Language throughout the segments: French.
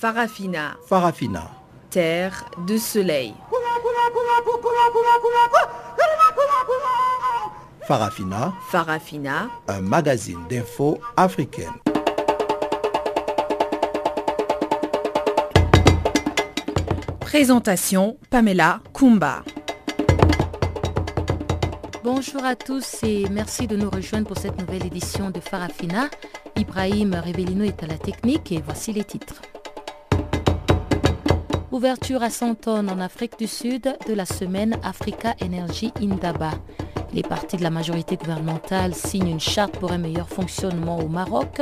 Farafina, Farafina. terre de soleil. Farafina, Farafina, un magazine d'infos africaine. présentation Pamela Kumba. Bonjour à tous et merci de nous rejoindre pour cette nouvelle édition de Farafina. Ibrahim Revelino est à la technique et voici les titres. Ouverture à 100 tonnes en Afrique du Sud de la semaine Africa Energy Indaba. Les partis de la majorité gouvernementale signent une charte pour un meilleur fonctionnement au Maroc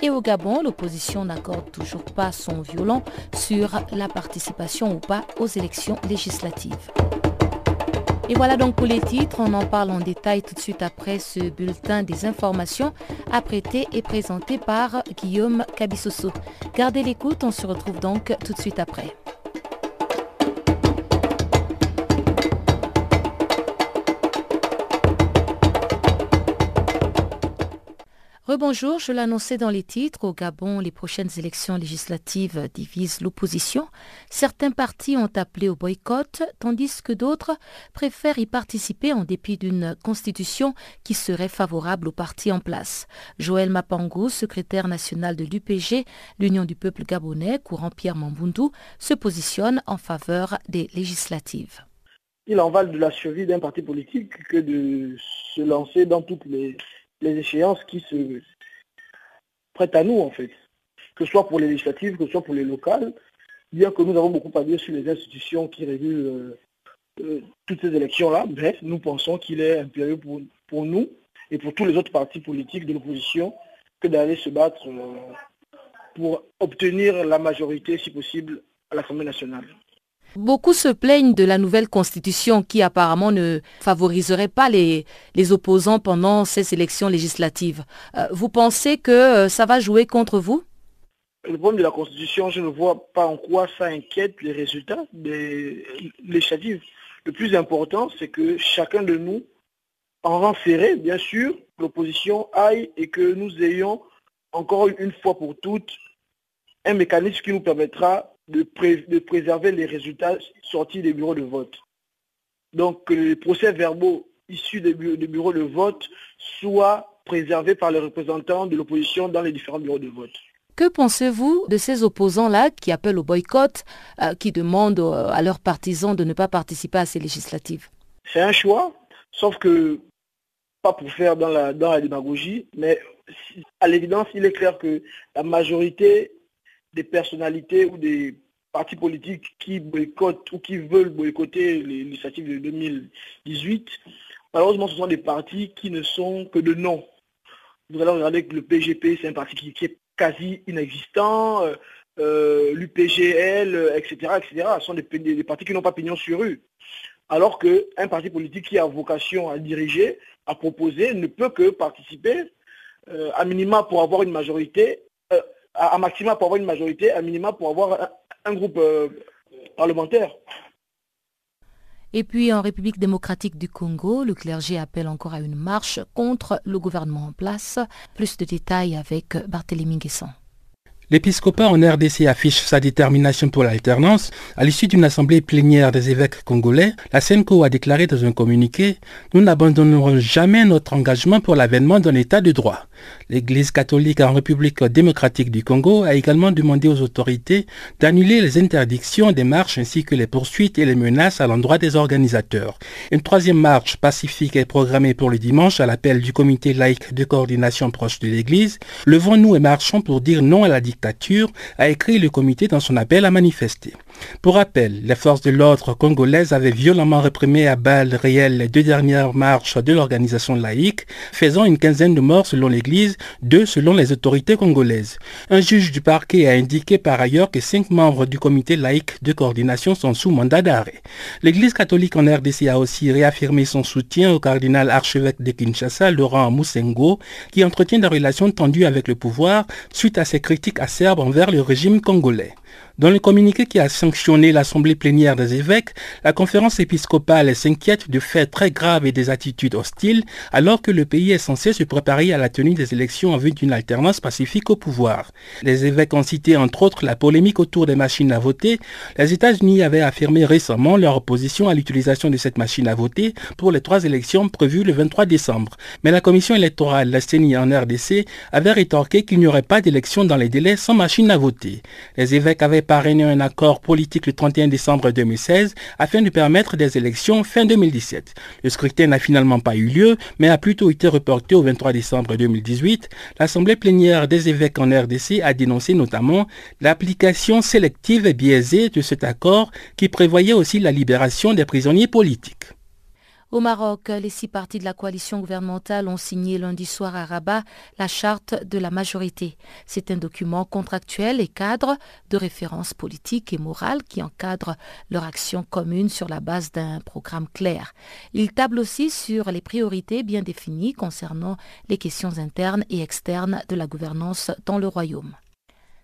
et au Gabon, l'opposition n'accorde toujours pas son violon sur la participation ou pas aux élections législatives. Et voilà donc pour les titres, on en parle en détail tout de suite après ce bulletin des informations apprêté et présenté par Guillaume Cabissoso. Gardez l'écoute, on se retrouve donc tout de suite après. Rebonjour, je l'annonçais dans les titres. Au Gabon, les prochaines élections législatives divisent l'opposition. Certains partis ont appelé au boycott, tandis que d'autres préfèrent y participer en dépit d'une constitution qui serait favorable aux partis en place. Joël Mapangou, secrétaire national de l'UPG, l'Union du peuple gabonais, courant Pierre Mambundu, se positionne en faveur des législatives. Il en va de la survie d'un parti politique que de se lancer dans toutes les les échéances qui se prêtent à nous, en fait. Que ce soit pour les législatives, que ce soit pour les locales, bien que nous avons beaucoup à dire sur les institutions qui régulent euh, euh, toutes ces élections-là, bref, nous pensons qu'il est impérieux pour, pour, nous et pour tous les autres partis politiques de l'opposition que d'aller se battre euh, pour obtenir la majorité, si possible, à l'Assemblée nationale. Beaucoup se plaignent de la nouvelle constitution qui apparemment ne favoriserait pas les, les opposants pendant ces élections législatives. Euh, vous pensez que euh, ça va jouer contre vous? Le problème de la constitution, je ne vois pas en quoi ça inquiète les résultats des législatives. Le plus important, c'est que chacun de nous, en rang bien sûr, l'opposition aille et que nous ayons encore une fois pour toutes un mécanisme qui nous permettra de, de, préserver les résultats sortis des bureaux de vote. Donc que les procès verbaux issus des, bu des bureaux de vote soient préservés par les représentants de l'opposition dans les différents bureaux de vote. Que pensez-vous de ces opposants-là qui appellent au boycott, euh, qui demandent euh, à leurs partisans de ne pas participer à ces législatives? C'est un choix, sauf que, pas pour faire dans la, dans la démagogie, mais à l'évidence, il est clair que la majorité des personnalités ou des partis politiques qui boycottent ou qui veulent boycotter les législatives de 2018, malheureusement, ce sont des partis qui ne sont que de nom. Vous allez regarder que le PGP, c'est un parti qui, est quasi inexistant, l'UPGL, etc., etc. Ce sont des partis qui n'ont pas pignon sur rue. Alors qu'un parti politique qui a vocation à diriger, à proposer, ne peut que participer, euh, à minima pour avoir une majorité, à, à, maxima pour avoir une majorité, à minima pour avoir un, un groupe euh, parlementaire. Et puis en République démocratique du Congo, le clergé appelle encore à une marche contre le gouvernement en place. Plus de détails avec Barthélémy Guesson. L'épiscopat en RDC affiche sa détermination pour l'alternance. À l'issue d'une assemblée plénière des évêques congolais, la SENCO a déclaré dans un communiqué « Nous n'abandonnerons jamais notre engagement pour l'avènement d'un état de droit ». L'Église catholique en République démocratique du Congo a également demandé aux autorités d'annuler les interdictions des marches ainsi que les poursuites et les menaces à l'endroit des organisateurs. Une troisième marche pacifique est programmée pour le dimanche à l'appel du comité laïque de coordination proche de l'Église. Levons-nous et marchons pour dire non à la dictature, a écrit le comité dans son appel à manifester. Pour rappel, les forces de l'ordre congolaises avaient violemment réprimé à balles réelles les deux dernières marches de l'organisation laïque, faisant une quinzaine de morts selon l'Église, deux selon les autorités congolaises. Un juge du parquet a indiqué par ailleurs que cinq membres du comité laïque de coordination sont sous mandat d'arrêt. L'Église catholique en RDC a aussi réaffirmé son soutien au cardinal archevêque de Kinshasa, Laurent Moussengo, qui entretient des relations tendues avec le pouvoir suite à ses critiques acerbes envers le régime congolais. Dans le communiqué qui a sanctionné l'Assemblée plénière des évêques, la conférence épiscopale s'inquiète de faits très graves et des attitudes hostiles alors que le pays est censé se préparer à la tenue des élections en vue d'une alternance pacifique au pouvoir. Les évêques ont cité entre autres la polémique autour des machines à voter. Les États-Unis avaient affirmé récemment leur opposition à l'utilisation de cette machine à voter pour les trois élections prévues le 23 décembre. Mais la commission électorale, la CENI en RDC, avait rétorqué qu'il n'y aurait pas d'élection dans les délais sans machine à voter. Les évêques avaient parrainé un accord politique le 31 décembre 2016 afin de permettre des élections fin 2017. Le scrutin n'a finalement pas eu lieu, mais a plutôt été reporté au 23 décembre 2018. L'Assemblée plénière des évêques en RDC a dénoncé notamment l'application sélective et biaisée de cet accord qui prévoyait aussi la libération des prisonniers politiques. Au Maroc, les six partis de la coalition gouvernementale ont signé lundi soir à Rabat la charte de la majorité. C'est un document contractuel et cadre de référence politique et morale qui encadre leur action commune sur la base d'un programme clair. Il table aussi sur les priorités bien définies concernant les questions internes et externes de la gouvernance dans le royaume.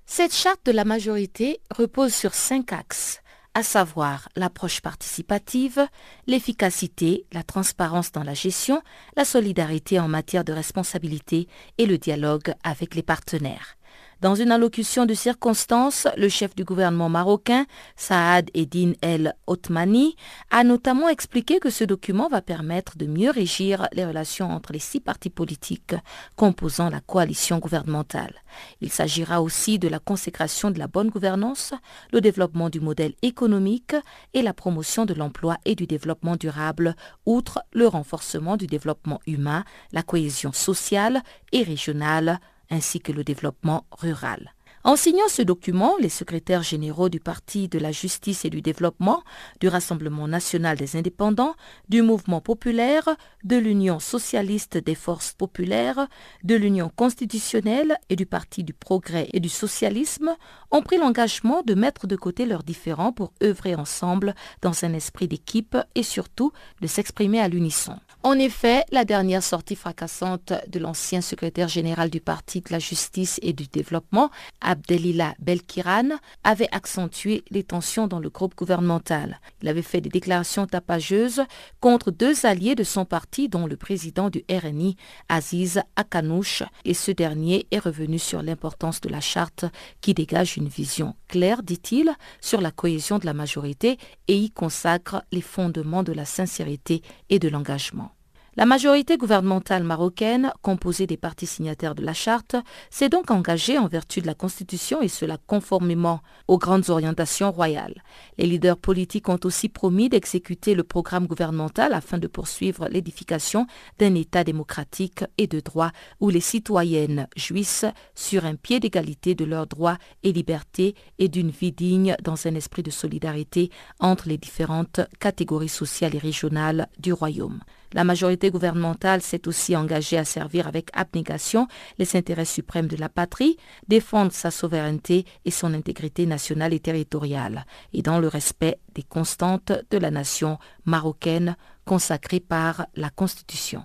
Cette charte de la majorité repose sur cinq axes à savoir l'approche participative, l'efficacité, la transparence dans la gestion, la solidarité en matière de responsabilité et le dialogue avec les partenaires. Dans une allocution de circonstance, le chef du gouvernement marocain, Saad Eddin El Othmani, a notamment expliqué que ce document va permettre de mieux régir les relations entre les six partis politiques composant la coalition gouvernementale. Il s'agira aussi de la consécration de la bonne gouvernance, le développement du modèle économique et la promotion de l'emploi et du développement durable, outre le renforcement du développement humain, la cohésion sociale et régionale, ainsi que le développement rural. En signant ce document, les secrétaires généraux du Parti de la justice et du développement, du Rassemblement national des indépendants, du Mouvement populaire, de l'Union socialiste des forces populaires, de l'Union constitutionnelle et du Parti du progrès et du socialisme ont pris l'engagement de mettre de côté leurs différends pour œuvrer ensemble dans un esprit d'équipe et surtout de s'exprimer à l'unisson. En effet, la dernière sortie fracassante de l'ancien secrétaire général du Parti de la justice et du développement, Abdelila Belkiran, avait accentué les tensions dans le groupe gouvernemental. Il avait fait des déclarations tapageuses contre deux alliés de son parti, dont le président du RNI, Aziz Akanouche, et ce dernier est revenu sur l'importance de la charte qui dégage une vision claire, dit-il, sur la cohésion de la majorité et y consacre les fondements de la sincérité et de l'engagement. La majorité gouvernementale marocaine, composée des partis signataires de la charte, s'est donc engagée en vertu de la Constitution et cela conformément aux grandes orientations royales. Les leaders politiques ont aussi promis d'exécuter le programme gouvernemental afin de poursuivre l'édification d'un État démocratique et de droit où les citoyennes jouissent sur un pied d'égalité de leurs droits et libertés et d'une vie digne dans un esprit de solidarité entre les différentes catégories sociales et régionales du royaume. La majorité gouvernementale s'est aussi engagée à servir avec abnégation les intérêts suprêmes de la patrie, défendre sa souveraineté et son intégrité nationale et territoriale, et dans le respect des constantes de la nation marocaine consacrées par la Constitution.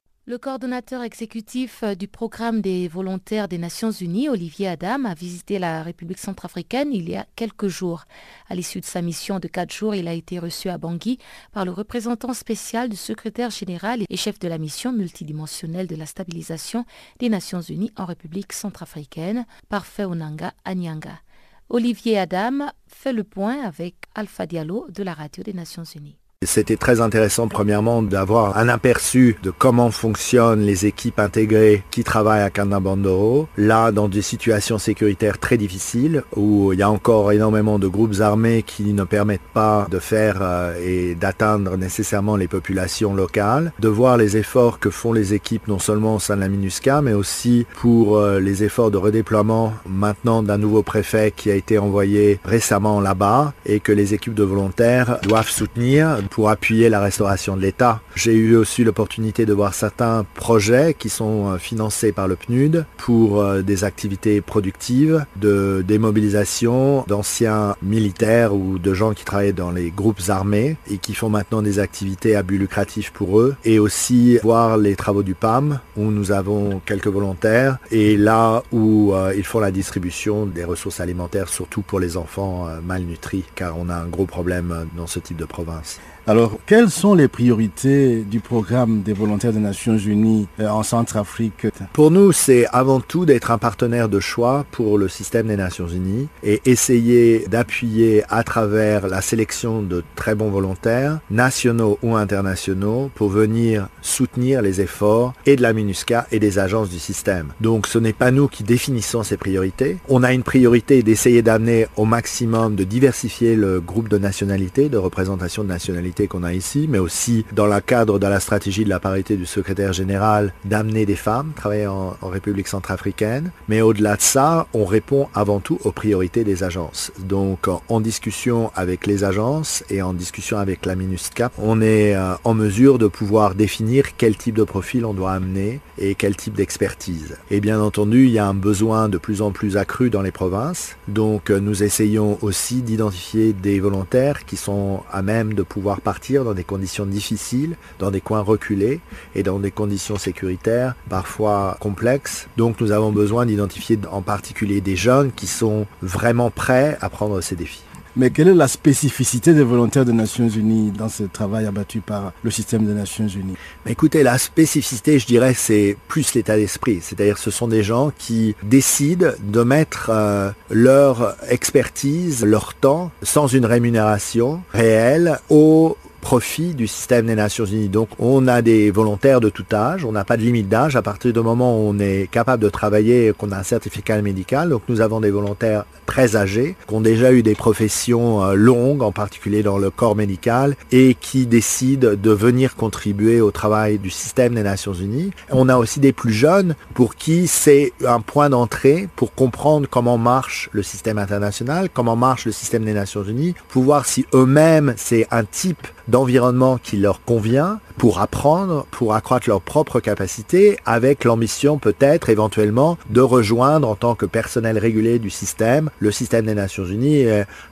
Le coordonnateur exécutif euh, du programme des volontaires des Nations Unies, Olivier Adam, a visité la République centrafricaine il y a quelques jours. À l'issue de sa mission de quatre jours, il a été reçu à Bangui par le représentant spécial du secrétaire général et chef de la mission multidimensionnelle de la stabilisation des Nations Unies en République centrafricaine, Parfait Onanga Anyanga. Olivier Adam fait le point avec Alpha Diallo de la radio des Nations Unies. C'était très intéressant premièrement d'avoir un aperçu de comment fonctionnent les équipes intégrées qui travaillent à Canabandoro. Là, dans des situations sécuritaires très difficiles où il y a encore énormément de groupes armés qui ne permettent pas de faire euh, et d'atteindre nécessairement les populations locales. De voir les efforts que font les équipes non seulement au sein de la MINUSCA mais aussi pour euh, les efforts de redéploiement maintenant d'un nouveau préfet qui a été envoyé récemment là-bas et que les équipes de volontaires doivent soutenir pour appuyer la restauration de l'État. J'ai eu aussi l'opportunité de voir certains projets qui sont euh, financés par le PNUD pour euh, des activités productives, de démobilisation d'anciens militaires ou de gens qui travaillent dans les groupes armés et qui font maintenant des activités à but lucratif pour eux. Et aussi voir les travaux du PAM où nous avons quelques volontaires et là où euh, ils font la distribution des ressources alimentaires, surtout pour les enfants malnutris, car on a un gros problème dans ce type de province. Alors, quelles sont les priorités du programme des volontaires des Nations Unies euh, en Centrafrique? Pour nous, c'est avant tout d'être un partenaire de choix pour le système des Nations Unies et essayer d'appuyer à travers la sélection de très bons volontaires, nationaux ou internationaux, pour venir soutenir les efforts et de la MINUSCA et des agences du système. Donc, ce n'est pas nous qui définissons ces priorités. On a une priorité d'essayer d'amener au maximum de diversifier le groupe de nationalités, de représentation de nationalités qu'on a ici, mais aussi dans le cadre de la stratégie de la parité du secrétaire général d'amener des femmes travailler en, République centrafricaine. Mais au-delà de ça, on répond avant tout aux priorités des agences. Donc en discussion avec les agences et en discussion avec la MINUSCAP, on est euh, en mesure de pouvoir définir quel type de profil on doit amener et quel type d'expertise. Et bien entendu, il y a un besoin de plus en plus accru dans les provinces. Donc euh, nous essayons aussi d'identifier des volontaires qui sont à même de pouvoir partir dans des conditions difficiles, dans des coins reculés et dans des conditions sécuritaires parfois complexes. Donc nous avons besoin d'identifier en particulier des jeunes qui sont vraiment prêts à prendre ces défis. Mais quelle est la spécificité des volontaires des Nations Unies dans ce travail abattu par le système des Nations Unies? Écoutez, la spécificité, je dirais, c'est plus l'état d'esprit. C'est-à-dire ce sont des gens qui décident de mettre euh, leur expertise, leur temps, sans une rémunération réelle, au profit du système des Nations Unies. Donc on a des volontaires de tout âge, on n'a pas de limite d'âge à partir du moment où on est capable de travailler qu'on a un certificat médical. Donc nous avons des volontaires très âgés qui ont déjà eu des professions euh, longues, en particulier dans le corps médical, et qui décident de venir contribuer au travail du système des Nations Unies. On a aussi des plus jeunes pour qui c'est un point d'entrée pour comprendre comment marche le système international, comment marche le système des Nations Unies, pour voir si eux-mêmes c'est un type d'environnement qui leur convient pour apprendre, pour accroître leurs propres capacités, avec l'ambition peut-être éventuellement de rejoindre en tant que personnel régulier du système, le système des Nations Unies.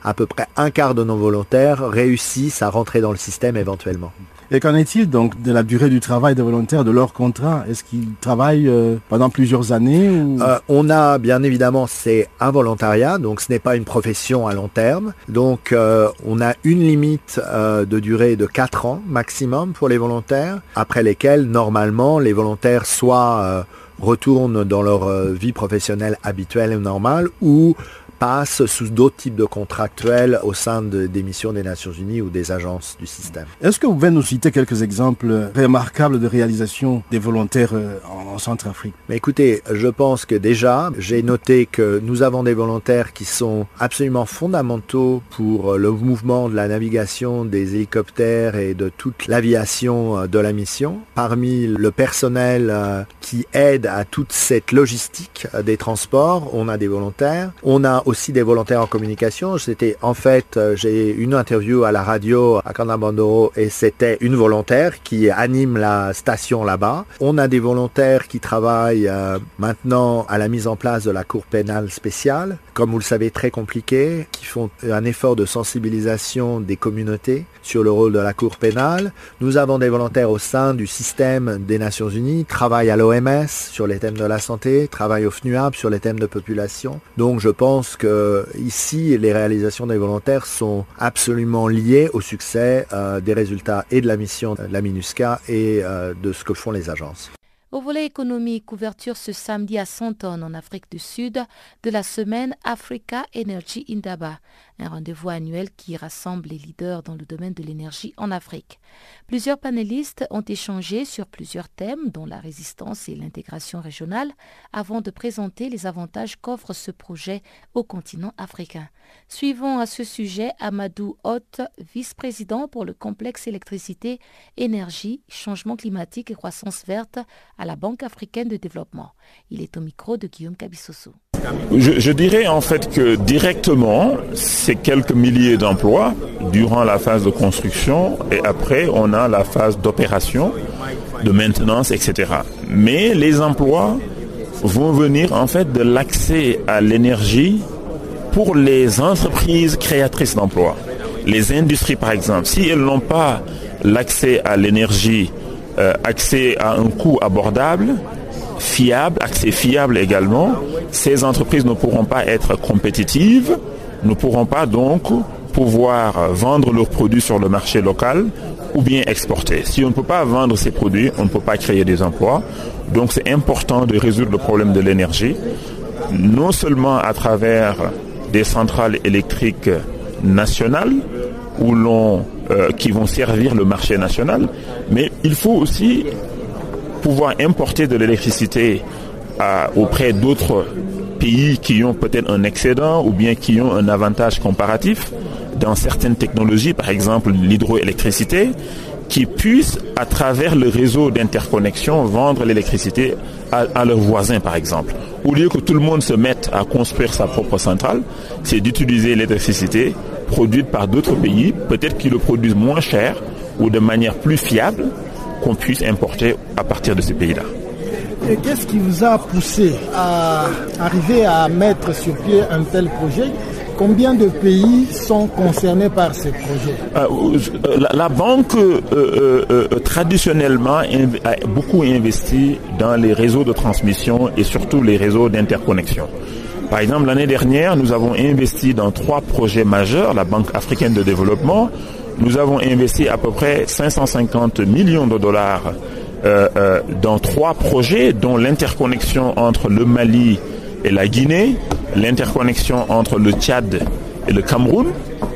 À peu près un quart de nos volontaires réussissent à rentrer dans le système éventuellement. Et qu'en est-il donc de la durée du travail des volontaires, de leur contrat Est-ce qu'ils travaillent euh, pendant plusieurs années euh, On a bien évidemment, c'est un volontariat, donc ce n'est pas une profession à long terme. Donc euh, on a une limite de durée de 4 ans maximum pour les volontaires, après lesquels normalement les volontaires soit retournent dans leur vie professionnelle habituelle et normale ou passent sous d'autres types de contractuels au sein des missions des Nations Unies ou des agences du système. Est-ce que vous pouvez nous citer quelques exemples remarquables de réalisation des volontaires euh, en Centrafrique? Mais écoutez, je pense que déjà, j'ai noté que nous avons des volontaires qui sont absolument fondamentaux pour le mouvement de la navigation des hélicoptères et de toute l'aviation euh, de la mission. Parmi le personnel euh, qui aide à toute cette logistique des transports, on a des volontaires. On a aussi des volontaires en communication. C'était en fait, euh, j'ai une interview à la radio à Canabandoro et c'était une volontaire qui anime la station là-bas. On a des volontaires qui travaillent euh, maintenant à la mise en place de la cour pénale spéciale, comme vous le savez très compliqué, qui font un effort de sensibilisation des communautés sur le rôle de la cour pénale. Nous avons des volontaires au sein du système des Nations Unies, travaillent à l'OMS sur les thèmes de la santé, travaillent au FNUAP sur les thèmes de population. Donc je pense que ici, les réalisations des volontaires sont absolument liées au succès euh, des résultats et de la mission de la MINUSCA et euh, de ce que font les agences. Au volet économique, couverture ce samedi à Santon en Afrique du Sud de la semaine Africa Energy Indaba, un rendez-vous annuel qui rassemble les leaders dans le domaine de l'énergie en Afrique. Plusieurs panélistes ont échangé sur plusieurs thèmes dont la résistance et l'intégration régionale avant de présenter les avantages qu'offre ce projet au continent africain. Suivons à ce sujet Amadou Hott, vice-président pour le complexe électricité, énergie, changement climatique et croissance verte à la Banque africaine de développement. Il est au micro de Guillaume Cabissoso. Je, dirais en fait que directement, c'est quelques milliers d'emplois durant la phase de construction et après on a la phase d'opération, de maintenance, etc. Mais les emplois vont venir en fait de l'accès à l'énergie pour les entreprises créatrices d'emplois. Les industries par exemple, si elles n'ont pas l'accès à l'énergie, euh, accès à un coût abordable, fiable, accès fiable également, ces entreprises ne pourront pas être compétitives, ne pourront pas donc pouvoir vendre leurs produits sur le marché local ou bien exporter. Si on ne peut pas vendre ces produits, on ne peut pas créer des emplois. Donc c'est important de résoudre le problème de l'énergie, non seulement à travers des centrales électriques nationales où euh, qui vont servir le marché national, mais il faut aussi pouvoir importer de l'électricité auprès d'autres pays qui ont peut-être un excédent ou bien qui ont un avantage comparatif dans certaines technologies, par exemple l'hydroélectricité, qui puissent, à travers le réseau d'interconnexion, vendre l'électricité à, leurs voisins, par exemple. Au lieu que tout le monde se mette à construire sa propre centrale, c'est d'utiliser l'électricité produite par d'autres pays, peut-être qu'ils le produisent moins cher ou de manière plus fiable, qu'on puisse importer à partir de ces pays-là. Et qu'est-ce qui vous a poussé à arriver à mettre sur pied un tel projet? Combien de pays sont concernés par ce projet euh, euh, la, banque euh, traditionnellement a beaucoup investi dans les réseaux de transmission et surtout les réseaux d'interconnexion. Par exemple, l'année dernière, nous avons investi dans trois projets majeurs, la Banque africaine de développement. Nous avons investi à peu près 550 millions de dollars dans trois projets, dont l'interconnexion entre le Mali et la Guinée, l'interconnexion entre le Tchad et le Cameroun,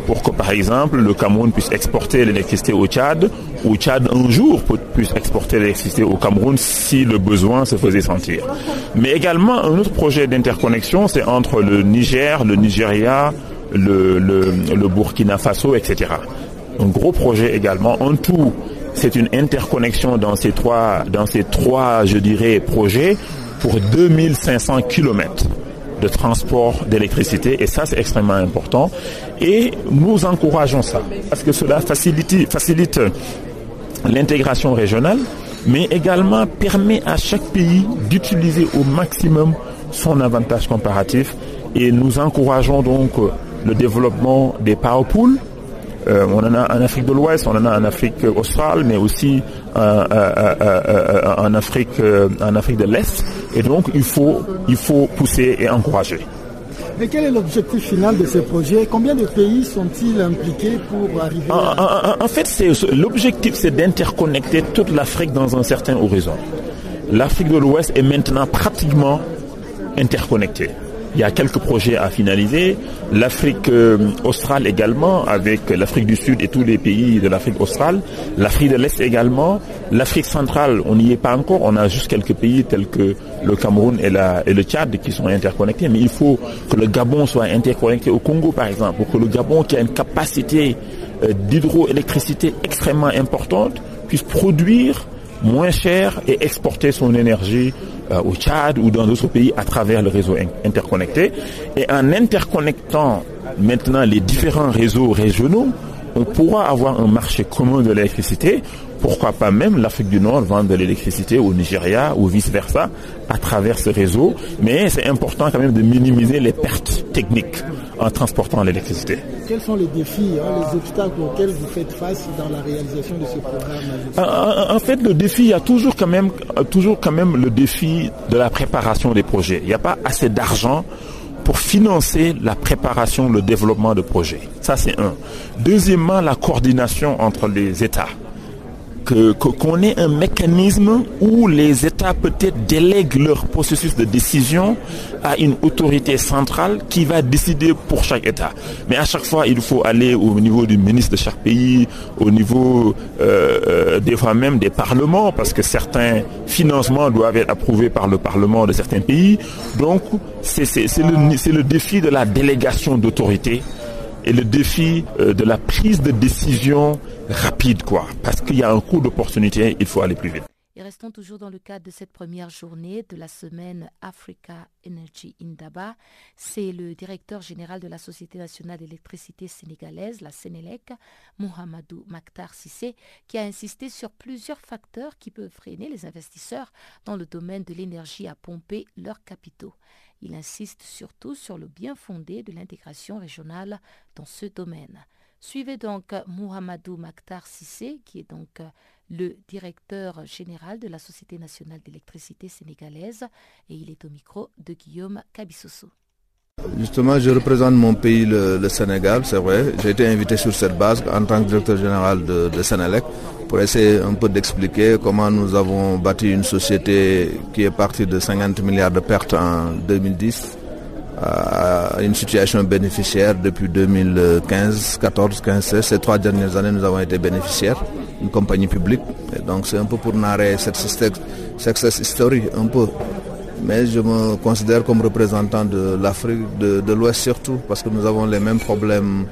pour que par exemple le Cameroun puisse exporter l'électricité au Tchad, ou Tchad un jour puisse exporter l'électricité au Cameroun si le besoin se faisait sentir. Mais également un autre projet d'interconnexion, c'est entre le Niger, le Nigeria, le, Burkina Faso, etc. Un gros projet également. En tout, c'est une interconnexion dans ces trois, dans ces trois, je dirais, projets pour 2500 kilomètres de transport d'électricité. Et ça c'est extrêmement important. Et nous encourageons ça parce que cela facilite, facilite l'intégration régionale mais également permet à chaque pays d'utiliser au maximum son avantage comparatif. Et nous encourageons donc le développement des power pools euh, on en a en Afrique de l'Ouest, on en a en Afrique australe, mais aussi euh, euh, en Afrique, en Afrique de l'Est. Et donc, il faut, il faut pousser et encourager. Mais quel est l'objectif final de ce projet? Combien de pays sont-ils impliqués pour arriver à... En, en fait, l'objectif, c'est d'interconnecter toute l'Afrique dans un certain horizon. L'Afrique de l'Ouest est maintenant pratiquement interconnectée. Il y a quelques projets à finaliser. L'Afrique euh, australe également, avec l'Afrique du Sud et tous les pays de l'Afrique australe. L'Afrique de l'Est également. L'Afrique centrale, on n'y est pas encore. On a juste quelques pays tels que le Cameroun et, le Tchad qui sont interconnectés. Mais il faut que le Gabon soit interconnecté au Congo, par exemple, pour que le Gabon, qui a une capacité euh, d'hydroélectricité extrêmement importante, puisse produire moins cher et exporter son énergie euh, au Tchad ou dans d'autres pays à travers le réseau interconnecté. Et en interconnectant maintenant les différents réseaux régionaux, on pourra avoir un marché commun de l'électricité. Pourquoi pas même l'Afrique du Nord vendre de l'électricité au Nigeria ou vice-versa à travers ce réseau. Mais c'est important quand même de minimiser les pertes techniques en transportant l'électricité. Quels sont les défis, hein, les obstacles auxquels vous faites face dans la réalisation de ce programme en, fait, le défi, il y a toujours quand même, toujours quand même le défi de la préparation des projets. Il n'y a pas assez d'argent pour financer la préparation, le développement de projets. Ça, c'est un. Deuxièmement, la coordination entre les États. Qu'on ait un mécanisme où les États peut-être délèguent leur processus de décision à une autorité centrale qui va décider pour chaque État. Mais à chaque fois, il faut aller au niveau du ministre de chaque pays, au niveau euh, euh, des fois même des parlements, parce que certains financements doivent être approuvés par le Parlement de certains pays. Donc, c'est le, le défi de la délégation d'autorité et le défi euh, de la prise de décision rapide, quoi. Parce qu'il y a un coût d'opportunité, il faut aller plus vite. Et restons toujours dans le cadre de cette première journée de la semaine Africa Energy Indaba. C'est le directeur général de la Société nationale d'électricité sénégalaise, la Sénélec, Mohamedou Maktar Sissé, qui a insisté sur plusieurs facteurs qui peuvent freiner les investisseurs dans le domaine de l'énergie à pomper leurs capitaux. Il insiste surtout sur le bien fondé de l'intégration régionale dans ce domaine. Suivez donc Mohamedou Maktar Sissé, qui est donc le directeur général de la Société nationale d'électricité sénégalaise, et il est au micro de Guillaume Kabissoso. Justement, je représente mon pays, le, Sénégal, c'est vrai. J'ai été invité sur cette base en tant que directeur général de, Sénélec pour essayer un peu d'expliquer comment nous avons bâti une société qui est partie de 50 milliards de pertes en 2010 à une situation bénéficiaire depuis 2015, 14, 15, 16. Ces trois dernières années, nous avons été bénéficiaires, une compagnie publique. Donc c'est un peu pour narrer cette success story, un peu mais je me considère comme représentant de l'Afrique de, l'Ouest surtout, parce que nous avons les mêmes problèmes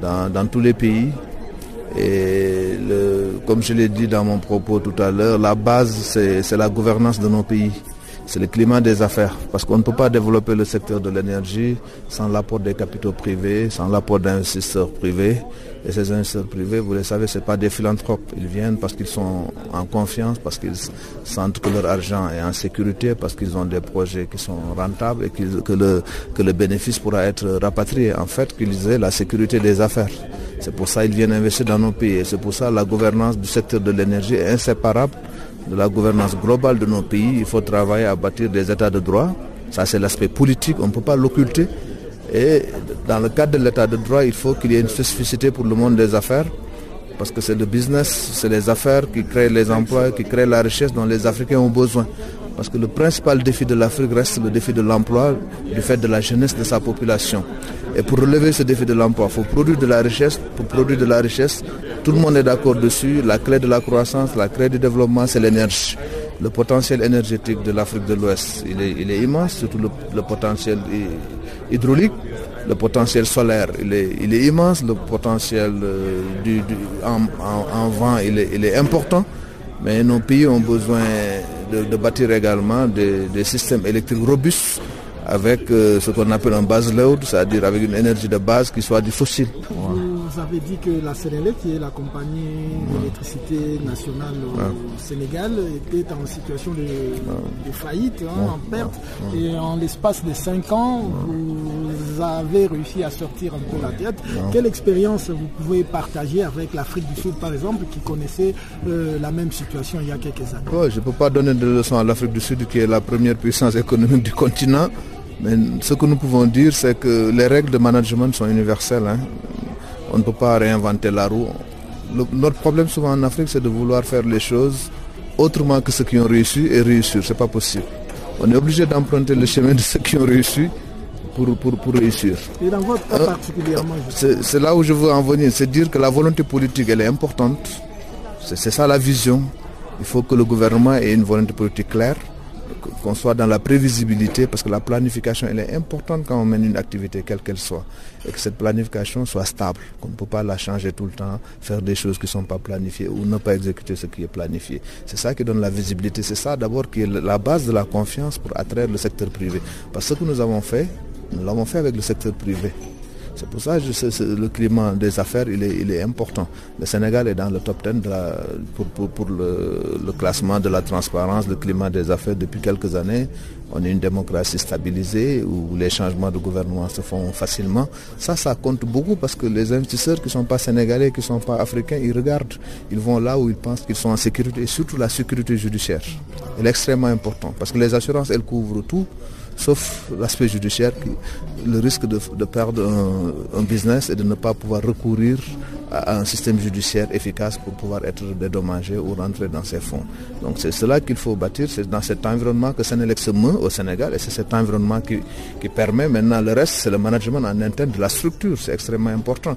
dans, tous les pays. Et comme je l'ai dit dans mon propos tout à l'heure, la base, c'est la gouvernance de nos pays. C'est le climat des affaires, parce qu'on ne peut pas développer le secteur de l'énergie sans l'apport des capitaux privés, sans l'apport d'investisseurs privés. Et ces investisseurs privés, vous le savez, ce pas des philanthropes. Ils viennent parce qu'ils sont en confiance, parce qu'ils sentent que leur argent est en sécurité, parce qu'ils ont des projets qui sont rentables et que, le, que le bénéfice pourra être rapatrié. En fait, qu'ils aient la sécurité des affaires. C'est pour ça qu'ils viennent investir dans nos pays. Et c'est pour ça que la gouvernance du secteur de l'énergie est inséparable de la gouvernance globale de nos pays. Il faut travailler à bâtir des états de droit. Ça, c'est l'aspect politique. On ne peut pas l'occulter. Et dans le cadre de l'état de droit, il faut qu'il y ait une spécificité pour le monde des affaires, parce que c'est le business, c'est les affaires qui créent les emplois, qui créent la richesse dont les Africains ont besoin. Parce que le principal défi de l'Afrique reste le défi de l'emploi, du fait de la jeunesse de sa population. Et pour relever ce défi de l'emploi, il faut produire de la richesse. Pour produire de la richesse, tout le monde est d'accord dessus. La clé de la croissance, la clé du développement, c'est l'énergie. Le potentiel énergétique de l'Afrique de l'Ouest, il est, immense, surtout le potentiel hydraulique, le potentiel solaire, il est, immense, le potentiel euh, en, vent, il est, important, mais nos pays ont besoin de, bâtir également des systèmes électriques robustes avec euh, ce qu'on appelle un base load, c'est-à-dire avec une énergie de base qui soit du fossile. Vous avez dit que la Sénélec, qui est la compagnie d'électricité nationale au Sénégal, était en situation de, faillite, hein, en perte. Et en l'espace de 5 ans, vous avez réussi à sortir un peu la tête. Quelle expérience vous pouvez partager avec l'Afrique du Sud, par exemple, qui connaissait euh, la même situation il y a quelques années? Je ne peux pas donner de leçons à l'Afrique du Sud, qui est la première puissance économique du continent. Mais ce que nous pouvons dire, c'est que les règles de management sont universelles. Hein. On ne peut pas réinventer la roue. notre problème souvent en Afrique, c'est de vouloir faire les choses autrement que ceux qui ont réussi et réussir. Ce n'est pas possible. On est obligé d'emprunter le chemin de ceux qui ont réussi pour, pour, réussir. Et dans votre cas euh, particulièrement C'est là où je veux en venir. C'est dire que la volonté politique, elle est importante. C'est ça la vision. Il faut que le gouvernement ait une volonté politique claire qu'on soit dans la prévisibilité, parce que la planification, elle est importante quand on mène une activité, quelle qu'elle soit, et que cette planification soit stable, qu'on ne peut pas la changer tout le temps, faire des choses qui ne sont pas planifiées ou ne pas exécuter ce qui est planifié. C'est ça qui donne la visibilité, c'est ça d'abord qui est la base de la confiance pour attraire le secteur privé. Parce que ce que nous avons fait, nous l'avons fait avec le secteur privé. C'est pour ça que le climat des affaires, il est, important. Le Sénégal est dans le top 10 pour, le, classement de la transparence, le climat des affaires depuis quelques années. On est une démocratie stabilisée où les changements de gouvernement se font facilement. Ça, ça compte beaucoup parce que les investisseurs qui ne sont pas sénégalais, qui ne sont pas africains, ils regardent. Ils vont là où ils pensent qu'ils sont en sécurité et surtout la sécurité judiciaire. Elle est extrêmement importante parce que les assurances, elles couvrent tout sauf l'aspect judiciaire, le risque de, perdre un, business et de ne pas pouvoir recourir à un système judiciaire efficace pour pouvoir être dédommagé ou rentrer dans ces fonds. Donc c'est cela qu'il faut bâtir, c'est dans cet environnement que Sénélec se meut au Sénégal et c'est cet environnement qui, qui permet maintenant le reste, c'est le management en interne de la structure, c'est extrêmement important.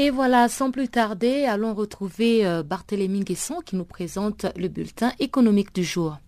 Et voilà, sans plus tarder, allons retrouver euh, Barthélémy Guesson qui nous présente le bulletin économique du jour.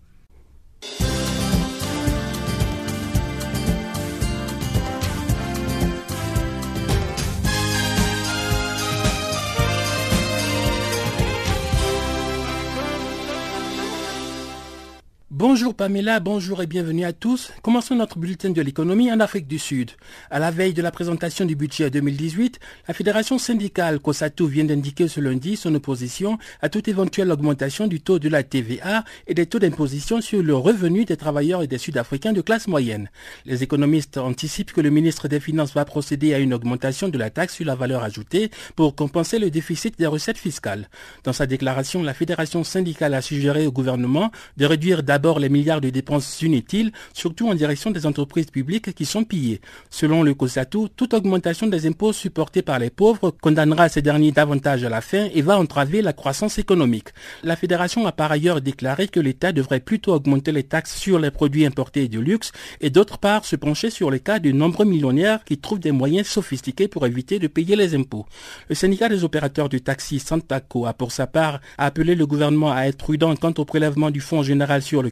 Bonjour Pamela, bonjour et bienvenue à tous. Commençons notre bulletin de l'économie en Afrique du Sud. À la veille de la présentation du budget 2018, la fédération syndicale COSATU vient d'indiquer ce lundi son opposition à toute éventuelle augmentation du taux de la TVA et des taux d'imposition sur le revenu des travailleurs et des Sud-Africains de classe moyenne. Les économistes anticipent que le ministre des Finances va procéder à une augmentation de la taxe sur la valeur ajoutée pour compenser le déficit des recettes fiscales. Dans sa déclaration, la fédération syndicale a suggéré au gouvernement de réduire d'abord les milliards de dépenses inutiles, surtout en direction des entreprises publiques qui sont pillées. Selon le COSATU, toute augmentation des impôts supportés par les pauvres condamnera ces derniers davantage à la fin et va entraver la croissance économique. La fédération a par ailleurs déclaré que l'État devrait plutôt augmenter les taxes sur les produits importés de luxe et d'autre part se pencher sur les cas de nombreux millionnaires qui trouvent des moyens sophistiqués pour éviter de payer les impôts. Le syndicat des opérateurs du taxi Santaco a pour sa part appelé le gouvernement à être prudent quant au prélèvement du Fonds général sur le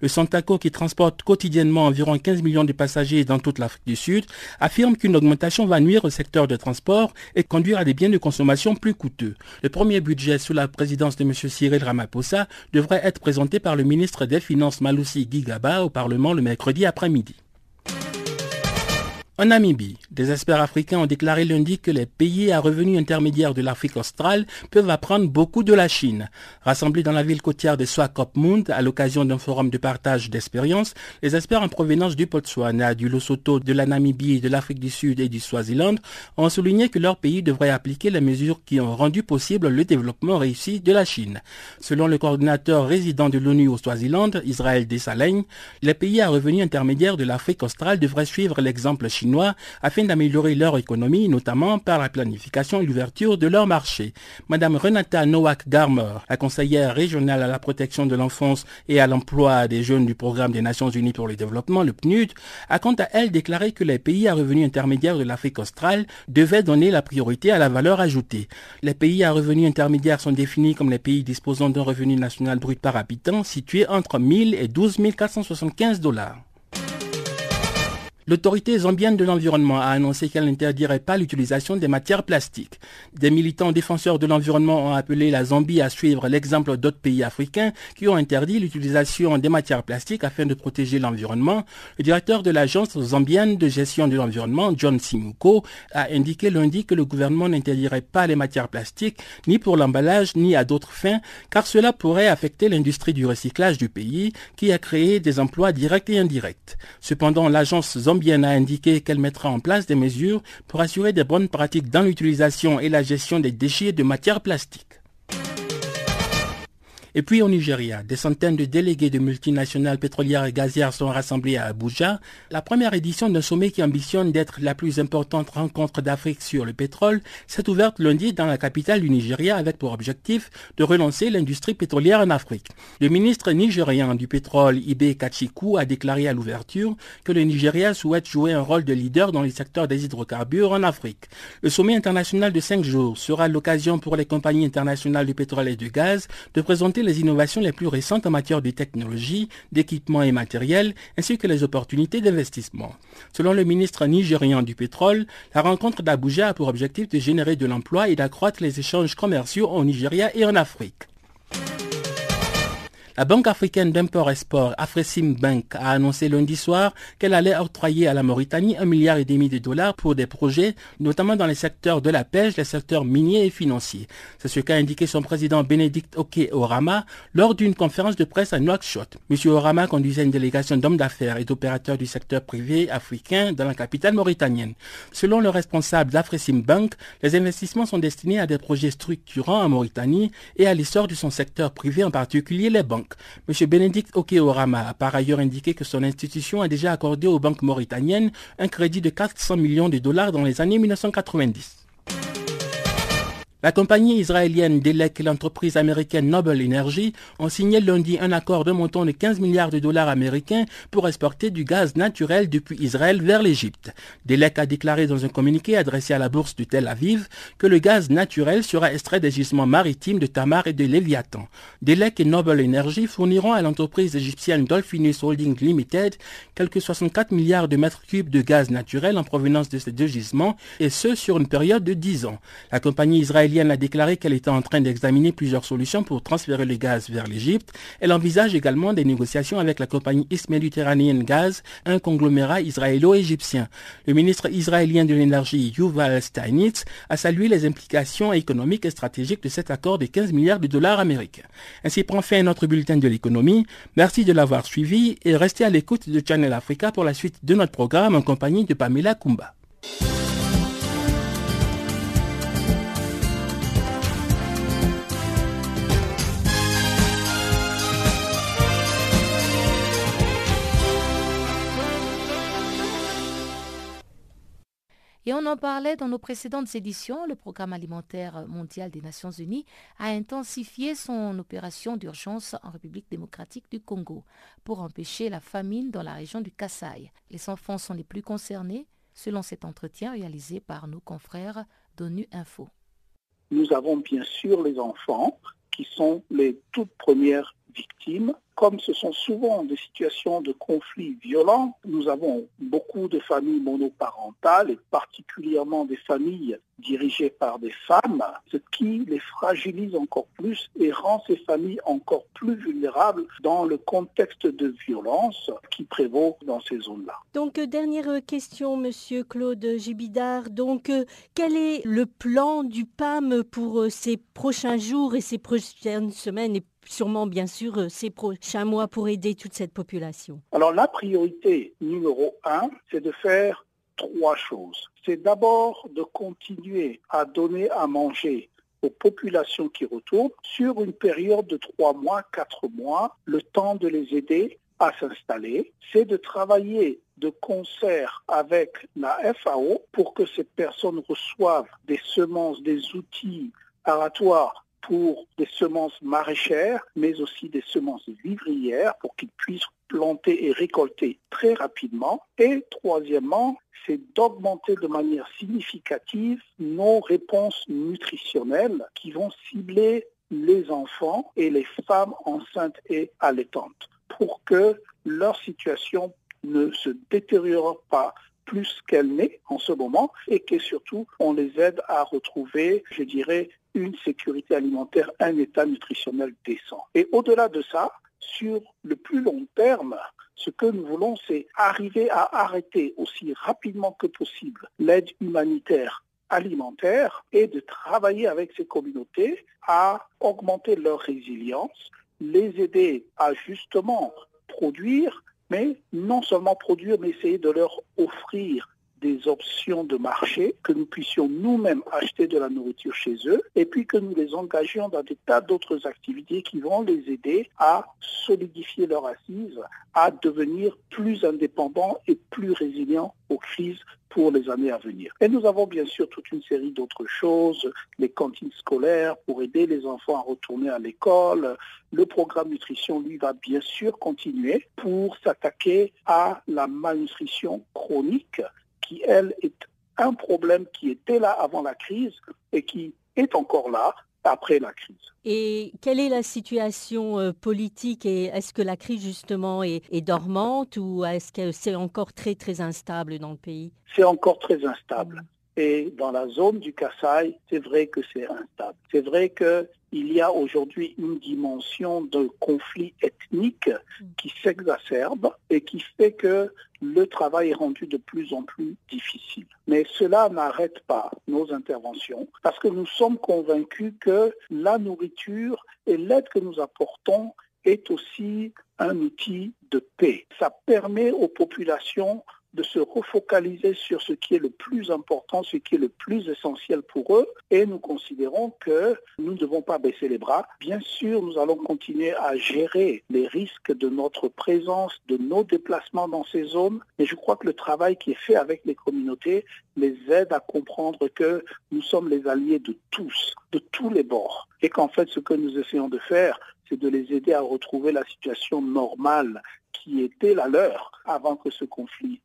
le Santaco qui transporte quotidiennement environ 15 millions de passagers dans toute l'Afrique du Sud, affirme qu'une augmentation va nuire au secteur de transport et conduire à des biens de consommation plus coûteux. Le premier budget sous la présidence de M. Cyril Ramaphosa devrait être présenté par le ministre des Finances Maloussi Gigaba au Parlement le mercredi après-midi. En Namibie, des experts africains ont déclaré lundi que les pays à revenus intermédiaires de l'Afrique australe peuvent apprendre beaucoup de la Chine. Rassemblés dans la ville côtière de Swakopmund à l'occasion d'un forum de partage d'expériences, les experts en provenance du Botswana, du Lesotho, de la Namibie, de l'Afrique du Sud et du Swaziland ont souligné que leur pays devrait appliquer les mesures qui ont rendu possible le développement réussi de la Chine. Selon le coordinateur résident de l'ONU au Swaziland, Israël Desalegn, les pays à revenus intermédiaires de l'Afrique australe devraient suivre l'exemple chinois afin d'améliorer leur économie, notamment par la planification et l'ouverture de leur marché. Madame Renata Nowak-Garmer, la conseillère régionale à la protection de l'enfance et à l'emploi des jeunes du programme des Nations Unies pour le développement, le PNUD, a quant à elle déclaré que les pays à revenus intermédiaires de l'Afrique australe devaient donner la priorité à la valeur ajoutée. Les pays à revenus intermédiaires sont définis comme les pays disposant d'un revenu national brut par habitant situé entre 1000 et 12 475 dollars. L'autorité zambienne de l'environnement a annoncé qu'elle n'interdirait pas l'utilisation des matières plastiques. Des militants défenseurs de l'environnement ont appelé la Zambie à suivre l'exemple d'autres pays africains qui ont interdit l'utilisation des matières plastiques afin de protéger l'environnement. Le directeur de l'agence zambienne de gestion de l'environnement, John Simuko, a indiqué lundi que le gouvernement n'interdirait pas les matières plastiques ni pour l'emballage ni à d'autres fins car cela pourrait affecter l'industrie du recyclage du pays qui a créé des emplois directs et indirects. Cependant, l'agence Zambienne a indiqué qu'elle mettra en place des mesures pour assurer des bonnes pratiques dans l'utilisation et la gestion des déchets de matières plastiques. Et puis au Nigeria, des centaines de délégués de multinationales pétrolières et gazières sont rassemblés à Abuja, la première édition d'un sommet qui ambitionne d'être la plus importante rencontre d'Afrique sur le pétrole s'est ouverte lundi dans la capitale du Nigeria avec pour objectif de relancer l'industrie pétrolière en Afrique. Le ministre nigérian du pétrole Ibe Kachiku a déclaré à l'ouverture que le Nigeria souhaite jouer un rôle de leader dans le secteur des hydrocarbures en Afrique. Le sommet international de cinq jours sera l'occasion pour les compagnies internationales du pétrole et du gaz de présenter les innovations les plus récentes en matière de technologie, d'équipement et matériel, ainsi que les opportunités d'investissement. Selon le ministre nigérian du pétrole, la rencontre d'Abuja a pour objectif de générer de l'emploi et d'accroître les échanges commerciaux au Nigeria et en Afrique. La Banque africaine d'import-export, Afresim Bank, a annoncé lundi soir qu'elle allait octroyer à la Mauritanie un milliard et demi de dollars pour des projets, notamment dans les secteurs de la pêche, les secteurs miniers et financiers. C'est ce qu'a indiqué son président Bénédicte Oké Orama lors d'une conférence de presse à Nouakchott. M. Orama conduisait une délégation d'hommes d'affaires et d'opérateurs du secteur privé africain dans la capitale mauritanienne. Selon le responsable d'Afresim Bank, les investissements sont destinés à des projets structurants en Mauritanie et à l'essor de son secteur privé, en particulier les banques. M. Bénédicte Okeorama a par ailleurs indiqué que son institution a déjà accordé aux banques mauritaniennes un crédit de 400 millions de dollars dans les années 1990. La compagnie israélienne Delec et l'entreprise américaine Noble Energy ont signé lundi un accord de montant de 15 milliards de dollars américains pour exporter du gaz naturel depuis Israël vers l'Égypte. Delec a déclaré dans un communiqué adressé à la bourse de Tel Aviv que le gaz naturel sera extrait des gisements maritimes de Tamar et de Léviathan. Delec et Noble Energy fourniront à l'entreprise égyptienne Dolphinus Holding Limited quelques 64 milliards de mètres cubes de gaz naturel en provenance de ces deux gisements et ce sur une période de 10 ans. La compagnie israélienne a déclaré qu'elle était en train d'examiner plusieurs solutions pour transférer le gaz vers l'Égypte. Elle envisage également des négociations avec la compagnie East Mediterranean Gaz, un conglomérat israélo-égyptien. Le ministre israélien de l'énergie Yuval Steinitz a salué les implications économiques et stratégiques de cet accord de 15 milliards de dollars américains. Ainsi prend fin notre bulletin de l'économie. Merci de l'avoir suivi et restez à l'écoute de Channel Africa pour la suite de notre programme en compagnie de Pamela Kumba. Et on en parlait dans nos précédentes éditions, le Programme alimentaire mondial des Nations Unies a intensifié son opération d'urgence en République démocratique du Congo pour empêcher la famine dans la région du Kasaï. Les enfants sont les plus concernés, selon cet entretien réalisé par nos confrères d'ONU Info. Nous avons bien sûr les enfants qui sont les toutes premières victimes comme ce sont souvent des situations de conflits violents, nous avons beaucoup de familles monoparentales et particulièrement des familles dirigées par des femmes, ce qui les fragilise encore plus et rend ces familles encore plus vulnérables dans le contexte de violence qui prévaut dans ces zones-là. Donc, dernière question, Monsieur Claude Gibidard. Donc, quel est le plan du PAM pour ces prochains jours et ces prochaines semaines et sûrement, bien sûr, ces prochains mois pour aider toute cette population Alors la priorité numéro un, c'est de faire trois choses. C'est d'abord de continuer à donner à manger aux populations qui retournent sur une période de trois mois, quatre mois, le temps de les aider à s'installer. C'est de travailler de concert avec la FAO pour que ces personnes reçoivent des semences, des outils aratoires pour des semences maraîchères, mais aussi des semences vivrières pour qu'ils puissent planter et récolter très rapidement. Et troisièmement, c'est d'augmenter de manière significative nos réponses nutritionnelles qui vont cibler les enfants et les femmes enceintes et allaitantes pour que leur situation ne se détériore pas plus qu'elle n'est en ce moment et que surtout on les aide à retrouver, je dirais, une sécurité alimentaire, un état nutritionnel décent. Et au-delà de ça, sur le plus long terme, ce que nous voulons, c'est arriver à arrêter aussi rapidement que possible l'aide humanitaire alimentaire et de travailler avec ces communautés à augmenter leur résilience, les aider à justement produire, mais non seulement produire, mais essayer de leur offrir des options de marché, que nous puissions nous-mêmes acheter de la nourriture chez eux, et puis que nous les engagions dans des tas d'autres activités qui vont les aider à solidifier leur assise, à devenir plus indépendants et plus résilients aux crises pour les années à venir. Et nous avons bien sûr toute une série d'autres choses, les cantines scolaires pour aider les enfants à retourner à l'école. Le programme nutrition, lui, va bien sûr continuer pour s'attaquer à la malnutrition chronique qui, elle, est un problème qui était là avant la crise et qui est encore là, après la crise. Et quelle est la situation euh, politique et est-ce que la crise justement est, est dormante ou est-ce que c'est encore très très instable dans le pays? C'est encore très instable. Et dans la zone du Kassai, c'est vrai que c'est instable. C'est vrai qu'il y a aujourd'hui une dimension de conflit ethnique qui s'exacerbe et qui fait que le travail est rendu de plus en plus difficile. Mais cela n'arrête pas nos interventions parce que nous sommes convaincus que la nourriture et l'aide que nous apportons est aussi un outil de paix. Ça permet aux populations de se refocaliser sur ce qui est le plus important, ce qui est le plus essentiel pour eux. Et nous considérons que nous ne devons pas baisser les bras. Bien sûr, nous allons continuer à gérer les risques de notre présence, de nos déplacements dans ces zones. Mais je crois que le travail qui est fait avec les communautés les aide à comprendre que nous sommes les alliés de tous, de tous les bords. Et qu'en fait, ce que nous essayons de faire, c'est de les aider à retrouver la situation normale qui était la leur avant que ce conflit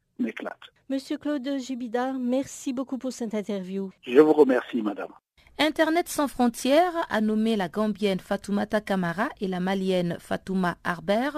Monsieur Claude Jubidard, merci beaucoup pour cette interview. Je vous remercie, madame. Internet sans frontières a nommé la Gambienne Fatoumata Kamara et la Malienne Fatouma Arber,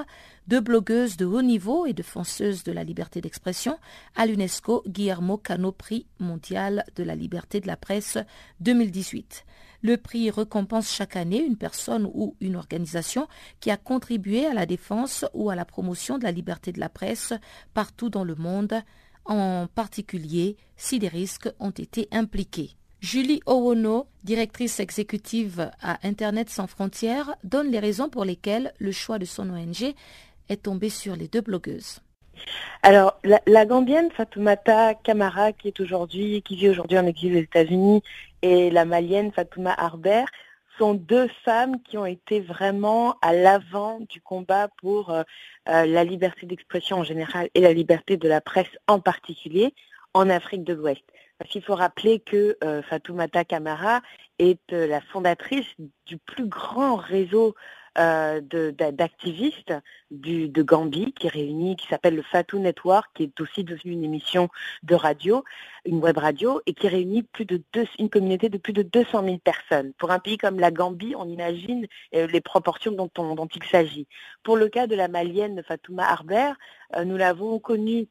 deux blogueuses de haut niveau et défenseuses de la liberté d'expression, à l'UNESCO Guillermo Cano Prix mondial de la liberté de la presse 2018. Le prix récompense chaque année une personne ou une organisation qui a contribué à la défense ou à la promotion de la liberté de la presse partout dans le monde, en particulier si des risques ont été impliqués. Julie Owono, directrice exécutive à Internet sans frontières, donne les raisons pour lesquelles le choix de son ONG est tombé sur les deux blogueuses. Alors, la, Gambienne Fatoumata Kamara, qui est aujourd'hui, qui vit aujourd'hui en exil aux États-Unis, et la Malienne Fatouma Arber, sont deux femmes qui ont été vraiment à l'avant du combat pour euh, euh, la liberté d'expression en général et la liberté de la presse en particulier en Afrique de l'Ouest. Parce qu'il faut rappeler que euh, Fatoumata Kamara est euh, la fondatrice du plus grand réseau euh, d'activistes de, Gambie qui réunit, qui s'appelle le Fatou Network, qui est aussi devenu une émission de radio, une web radio, et qui réunit plus de deux, une communauté de plus de 200 000 personnes. Pour un pays comme la Gambie, on imagine les proportions dont, dont il s'agit. Pour le cas de la malienne Fatouma Arber, nous l'avons connue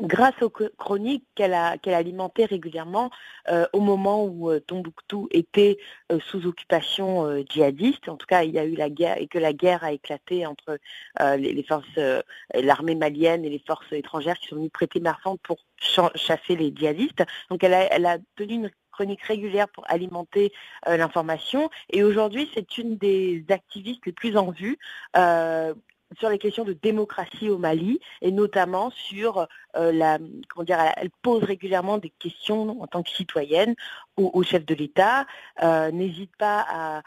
grâce aux chroniques qu'elle a qu'elle alimentait régulièrement euh, au moment où euh, Tombouctou était euh, sous occupation djihadiste. En tout cas, il y a eu la guerre et que la guerre a éclaté entre les, forces, l'armée malienne et les forces étrangères qui sont venues prêter main pour chasser les djihadistes. Donc, elle a tenu une chronique régulière pour alimenter l'information. Et aujourd'hui, c'est une des activistes les plus en vue sur les questions de démocratie au Mali et notamment sur euh, la comment dire elle pose régulièrement des questions en tant que citoyenne au, chef de l'État. Euh, n'hésite pas à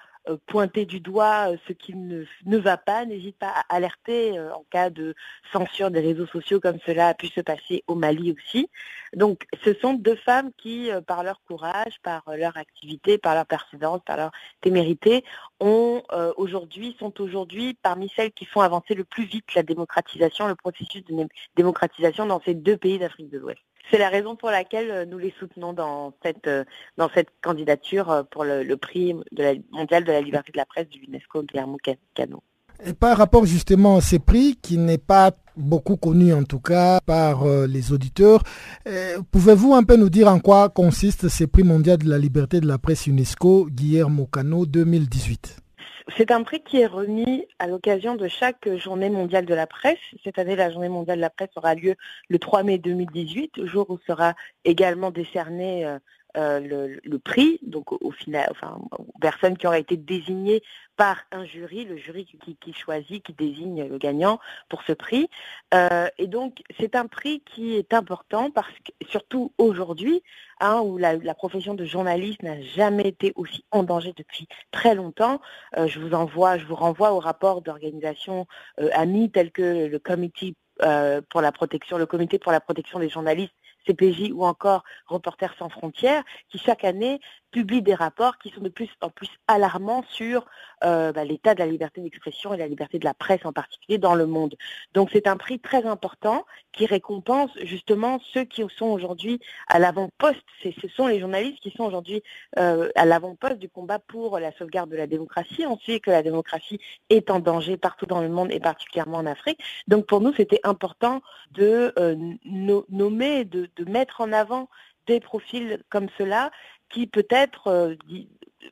pointer du doigt euh, ce qui ne, ne va pas, n'hésite pas à alerter euh, en cas de censure des réseaux sociaux comme cela a pu se passer au Mali aussi. Donc ce sont deux femmes qui, par leur courage, par leur activité, par leur persévérance, par leur témérité, ont aujourd'hui, sont aujourd'hui parmi celles qui font avancer le plus vite la démocratisation, le processus de démocratisation dans ces deux pays d'Afrique de l'Ouest. C'est la raison pour laquelle euh, nous les soutenons dans cette, euh, dans cette candidature euh, pour le, prix de mondial de la liberté de la presse du UNESCO Guillermo Cano. Et par rapport justement à ces prix, qui n'est pas beaucoup connu en tout cas par les auditeurs, pouvez-vous un peu nous dire en quoi consiste ces prix mondial de la liberté de la presse UNESCO Guillermo Cano 2018 c'est un prix qui est remis à l'occasion de chaque journée mondiale de la presse. Cette année, la journée mondiale de la presse aura lieu le 3 mai 2018, jour où sera également décerné euh, euh, le, prix, donc au final, enfin, aux personnes qui auraient été désignées par un jury, le jury qui, choisit, qui désigne le gagnant pour ce prix. Euh, et donc, c'est un prix qui est important parce que, surtout aujourd'hui, hein, où la, profession de journaliste n'a jamais été aussi en danger depuis très longtemps. Euh, je vous envoie, je vous renvoie au rapport d'organisations amies telles que le comité pour la protection, le comité pour la protection des journalistes CPJ ou encore Reporters sans frontières, qui chaque année publie des rapports qui sont de plus en plus alarmants sur euh, bah, l'état de la liberté d'expression et la liberté de la presse en particulier dans le monde. Donc c'est un prix très important qui récompense justement ceux qui sont aujourd'hui à l'avant-poste. Ce sont les journalistes qui sont aujourd'hui euh, à l'avant-poste du combat pour la sauvegarde de la démocratie. On sait que la démocratie est en danger partout dans le monde et particulièrement en Afrique. Donc pour nous, c'était important de euh, nommer, de, de mettre en avant des profils comme cela qui peut-être euh,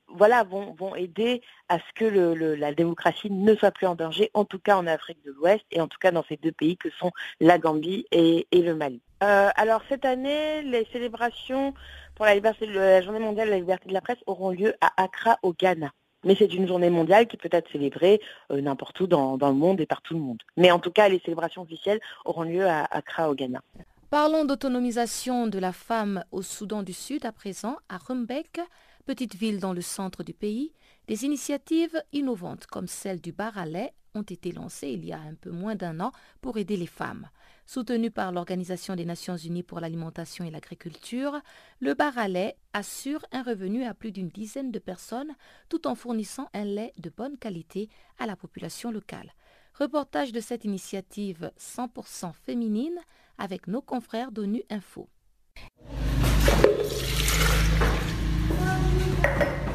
vont, vont, aider à ce que la démocratie ne soit plus en danger, en tout cas en Afrique de l'Ouest et en tout cas dans ces deux pays que sont la Gambie et, le Mali. Euh, alors cette année, les célébrations pour la journée mondiale de la liberté de la presse auront lieu à Accra au Ghana. Mais c'est une journée mondiale qui peut être célébrée euh, n'importe où dans, dans, le monde et par tout le monde. Mais en tout cas, les célébrations officielles auront lieu à Accra au Ghana. Parlons d'autonomisation de la femme au Soudan du Sud à présent, à Rumbek, petite ville dans le centre du pays. Des initiatives innovantes comme celle du bar à lait ont été lancées il y a un peu moins d'un an pour aider les femmes. Soutenu par l'Organisation des Nations Unies pour l'alimentation et l'agriculture, le bar à lait assure un revenu à plus d'une dizaine de personnes tout en fournissant un lait de bonne qualité à la population locale. Reportage de cette initiative 100% féminine avec nos confrères d'ONU Info.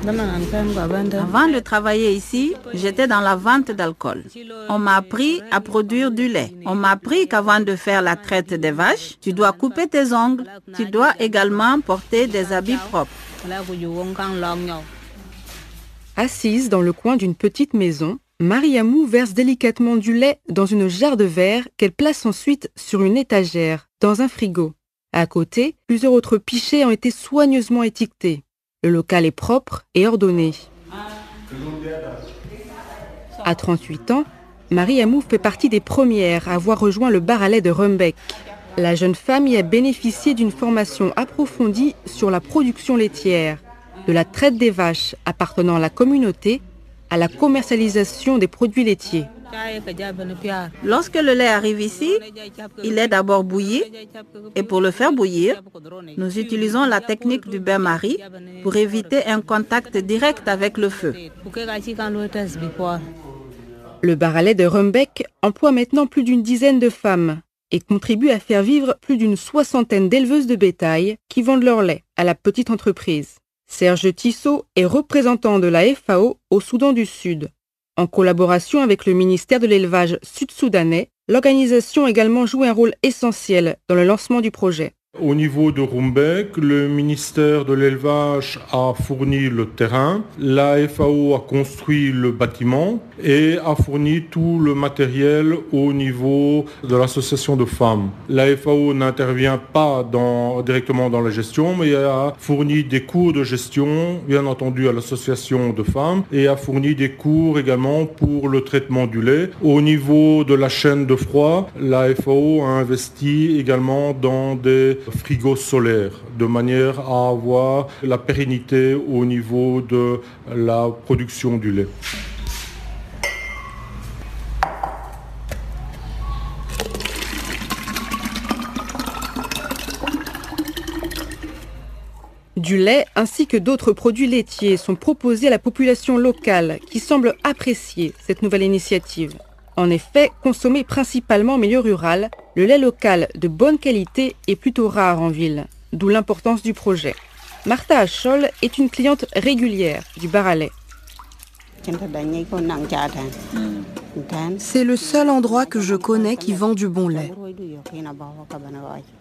Avant de travailler ici, j'étais dans la vente d'alcool. On m'a appris à produire du lait. On m'a appris qu'avant de faire la traite des vaches, tu dois couper tes ongles. Tu dois également porter des habits propres. Assise dans le coin d'une petite maison, Mariamou verse délicatement du lait dans une jarre de verre qu'elle place ensuite sur une étagère, dans un frigo. À côté, plusieurs autres pichets ont été soigneusement étiquetés. Le local est propre et ordonné. À 38 ans, Mariamou fait partie des premières à avoir rejoint le bar à lait de Rumbeck. La jeune femme y a bénéficié d'une formation approfondie sur la production laitière, de la traite des vaches appartenant à la communauté à la commercialisation des produits laitiers. Lorsque le lait arrive ici, il est d'abord bouilli et pour le faire bouillir, nous utilisons la technique du bain-marie pour éviter un contact direct avec le feu. Le bar à lait de Rumbeck emploie maintenant plus d'une dizaine de femmes et contribue à faire vivre plus d'une soixantaine d'éleveuses de bétail qui vendent leur lait à la petite entreprise. Serge Tissot est représentant de la FAO au Soudan du Sud. En collaboration avec le ministère de l'élevage sud-soudanais, l'organisation a également joué un rôle essentiel dans le lancement du projet. Au niveau de Rumbek, le ministère de l'élevage a fourni le terrain, la FAO a construit le bâtiment et a fourni tout le matériel au niveau de l'association de femmes. La FAO n'intervient pas directement dans la gestion, mais a fourni des cours de gestion, bien entendu à l'association de femmes, et a fourni des cours également pour le traitement du lait. Au niveau de la chaîne de froid, la FAO a investi également dans des frigo solaire de manière à avoir la pérennité au niveau de la production du lait. Du lait ainsi que d'autres produits laitiers sont proposés à la population locale qui semble apprécier cette nouvelle initiative. En effet, consommé principalement en milieu rural, le lait local de bonne qualité est plutôt rare en ville, d'où l'importance du projet. Martha Achol est une cliente régulière du bar à lait. C'est le seul endroit que je connais qui vend du bon lait.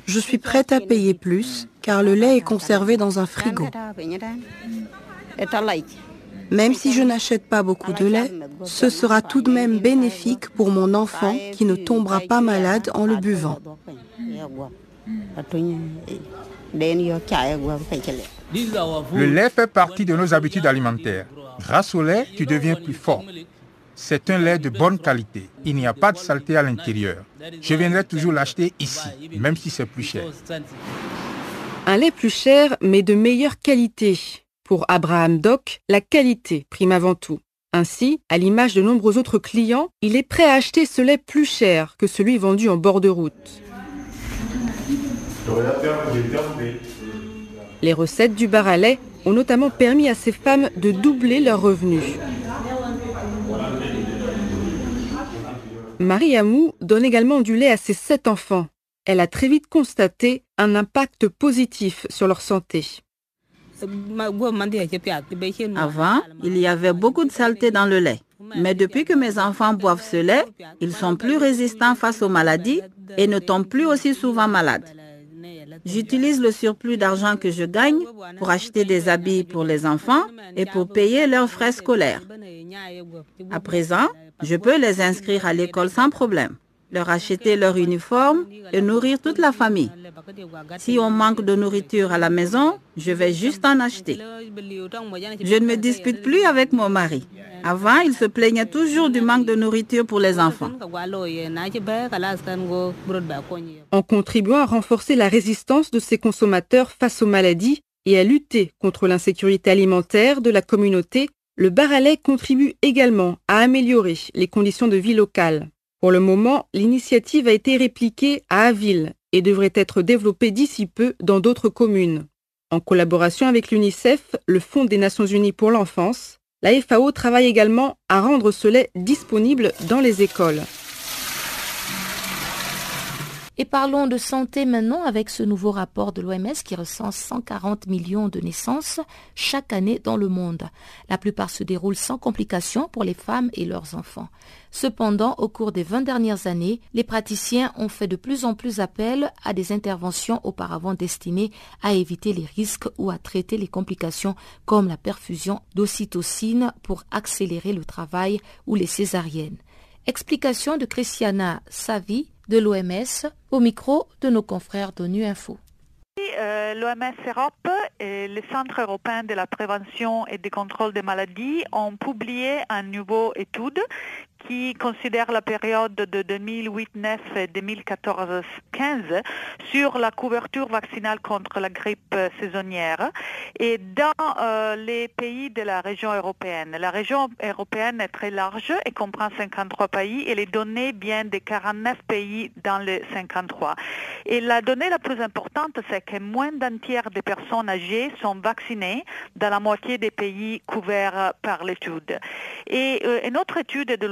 Je suis prête à payer plus car le lait est conservé dans un frigo. Même si je n'achète pas beaucoup de lait, ce sera tout de même bénéfique pour mon enfant qui ne tombera pas malade en le buvant. Le lait fait partie de nos habitudes alimentaires. Grâce au lait, tu deviens plus fort. C'est un lait de bonne qualité. Il n'y a pas de saleté à l'intérieur. Je viendrai toujours l'acheter ici, même si c'est plus cher. Un lait plus cher, mais de meilleure qualité. Pour Abraham Doc, la qualité prime avant tout. Ainsi, à l'image de nombreux autres clients, il est prêt à acheter ce lait plus cher que celui vendu en bord de route. Les recettes du bar à lait ont notamment permis à ces femmes de doubler leurs revenus. Marie Amou donne également du lait à ses sept enfants. Elle a très vite constaté un impact positif sur leur santé. Avant, il y avait beaucoup de saleté dans le lait. Mais depuis que mes enfants boivent ce lait, ils sont plus résistants face aux maladies et ne tombent plus aussi souvent malades. J'utilise le surplus d'argent que je gagne pour acheter des habits pour les enfants et pour payer leurs frais scolaires. À présent, je peux les inscrire à l'école sans problème, leur acheter leur uniforme et nourrir toute la famille. Si on manque de nourriture à la maison, je vais juste en acheter. Je ne me dispute plus avec mon mari. Avant, il se plaignait toujours du manque de nourriture pour les enfants. En contribuant à renforcer la résistance de ces consommateurs face aux maladies et à lutter contre l'insécurité alimentaire de la communauté, le Baralais contribue également à améliorer les conditions de vie locales. Pour le moment, l'initiative a été répliquée à Aville et devrait être développée d'ici peu dans d'autres communes. En collaboration avec l'UNICEF, le Fonds des Nations Unies pour l'enfance, la FAO travaille également à rendre ce lait disponible dans les écoles. Et parlons de santé maintenant avec ce nouveau rapport de l'OMS qui recense 140 millions de naissances chaque année dans le monde. La plupart se déroulent sans complications pour les femmes et leurs enfants. Cependant, au cours des 20 dernières années, les praticiens ont fait de plus en plus appel à des interventions auparavant destinées à éviter les risques ou à traiter les complications comme la perfusion d'ocytocine pour accélérer le travail ou les césariennes. Explication de Christiana Savi, de l'OMS au micro de nos confrères d'ONU Info. Euh, L'OMS Europe et le Centre européen de la prévention et du contrôle des maladies ont publié une nouvelle étude qui considère la période de 2008-9 et 2014-15 sur la couverture vaccinale contre la grippe saisonnière et dans euh, les pays de la région européenne. La région européenne est très large et comprend 53 pays et les données viennent des 49 pays dans les 53. Et la donnée la plus importante, c'est que moins d'un tiers des personnes âgées sont vaccinées dans la moitié des pays couverts par l'étude. Et euh, une autre étude de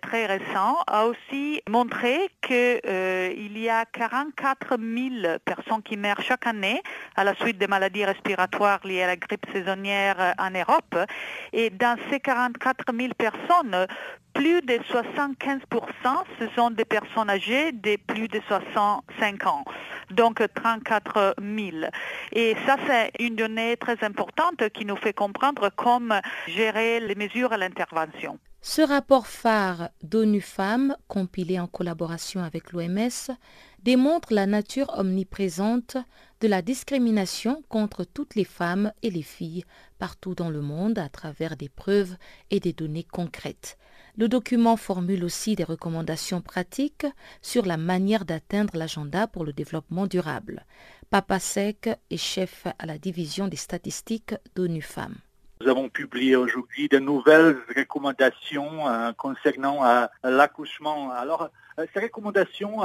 très récent a aussi montré qu'il euh, y a 44 000 personnes qui meurent chaque année à la suite des maladies respiratoires liées à la grippe saisonnière en Europe. Et dans ces 44 000 personnes, plus de 75% ce sont des personnes âgées de plus de 65 ans, donc 34 000. Et ça, c'est une donnée très importante qui nous fait comprendre comment gérer les mesures et l'intervention. Ce rapport phare d'ONU Femmes, compilé en collaboration avec l'OMS, démontre la nature omniprésente de la discrimination contre toutes les femmes et les filles partout dans le monde à travers des preuves et des données concrètes. Le document formule aussi des recommandations pratiques sur la manière d'atteindre l'agenda pour le développement durable. Papa Sec est chef à la division des statistiques d'ONU Femmes. Nous avons publié aujourd'hui de nouvelles recommandations euh, concernant euh, l'accouchement. Alors, euh, ces recommandations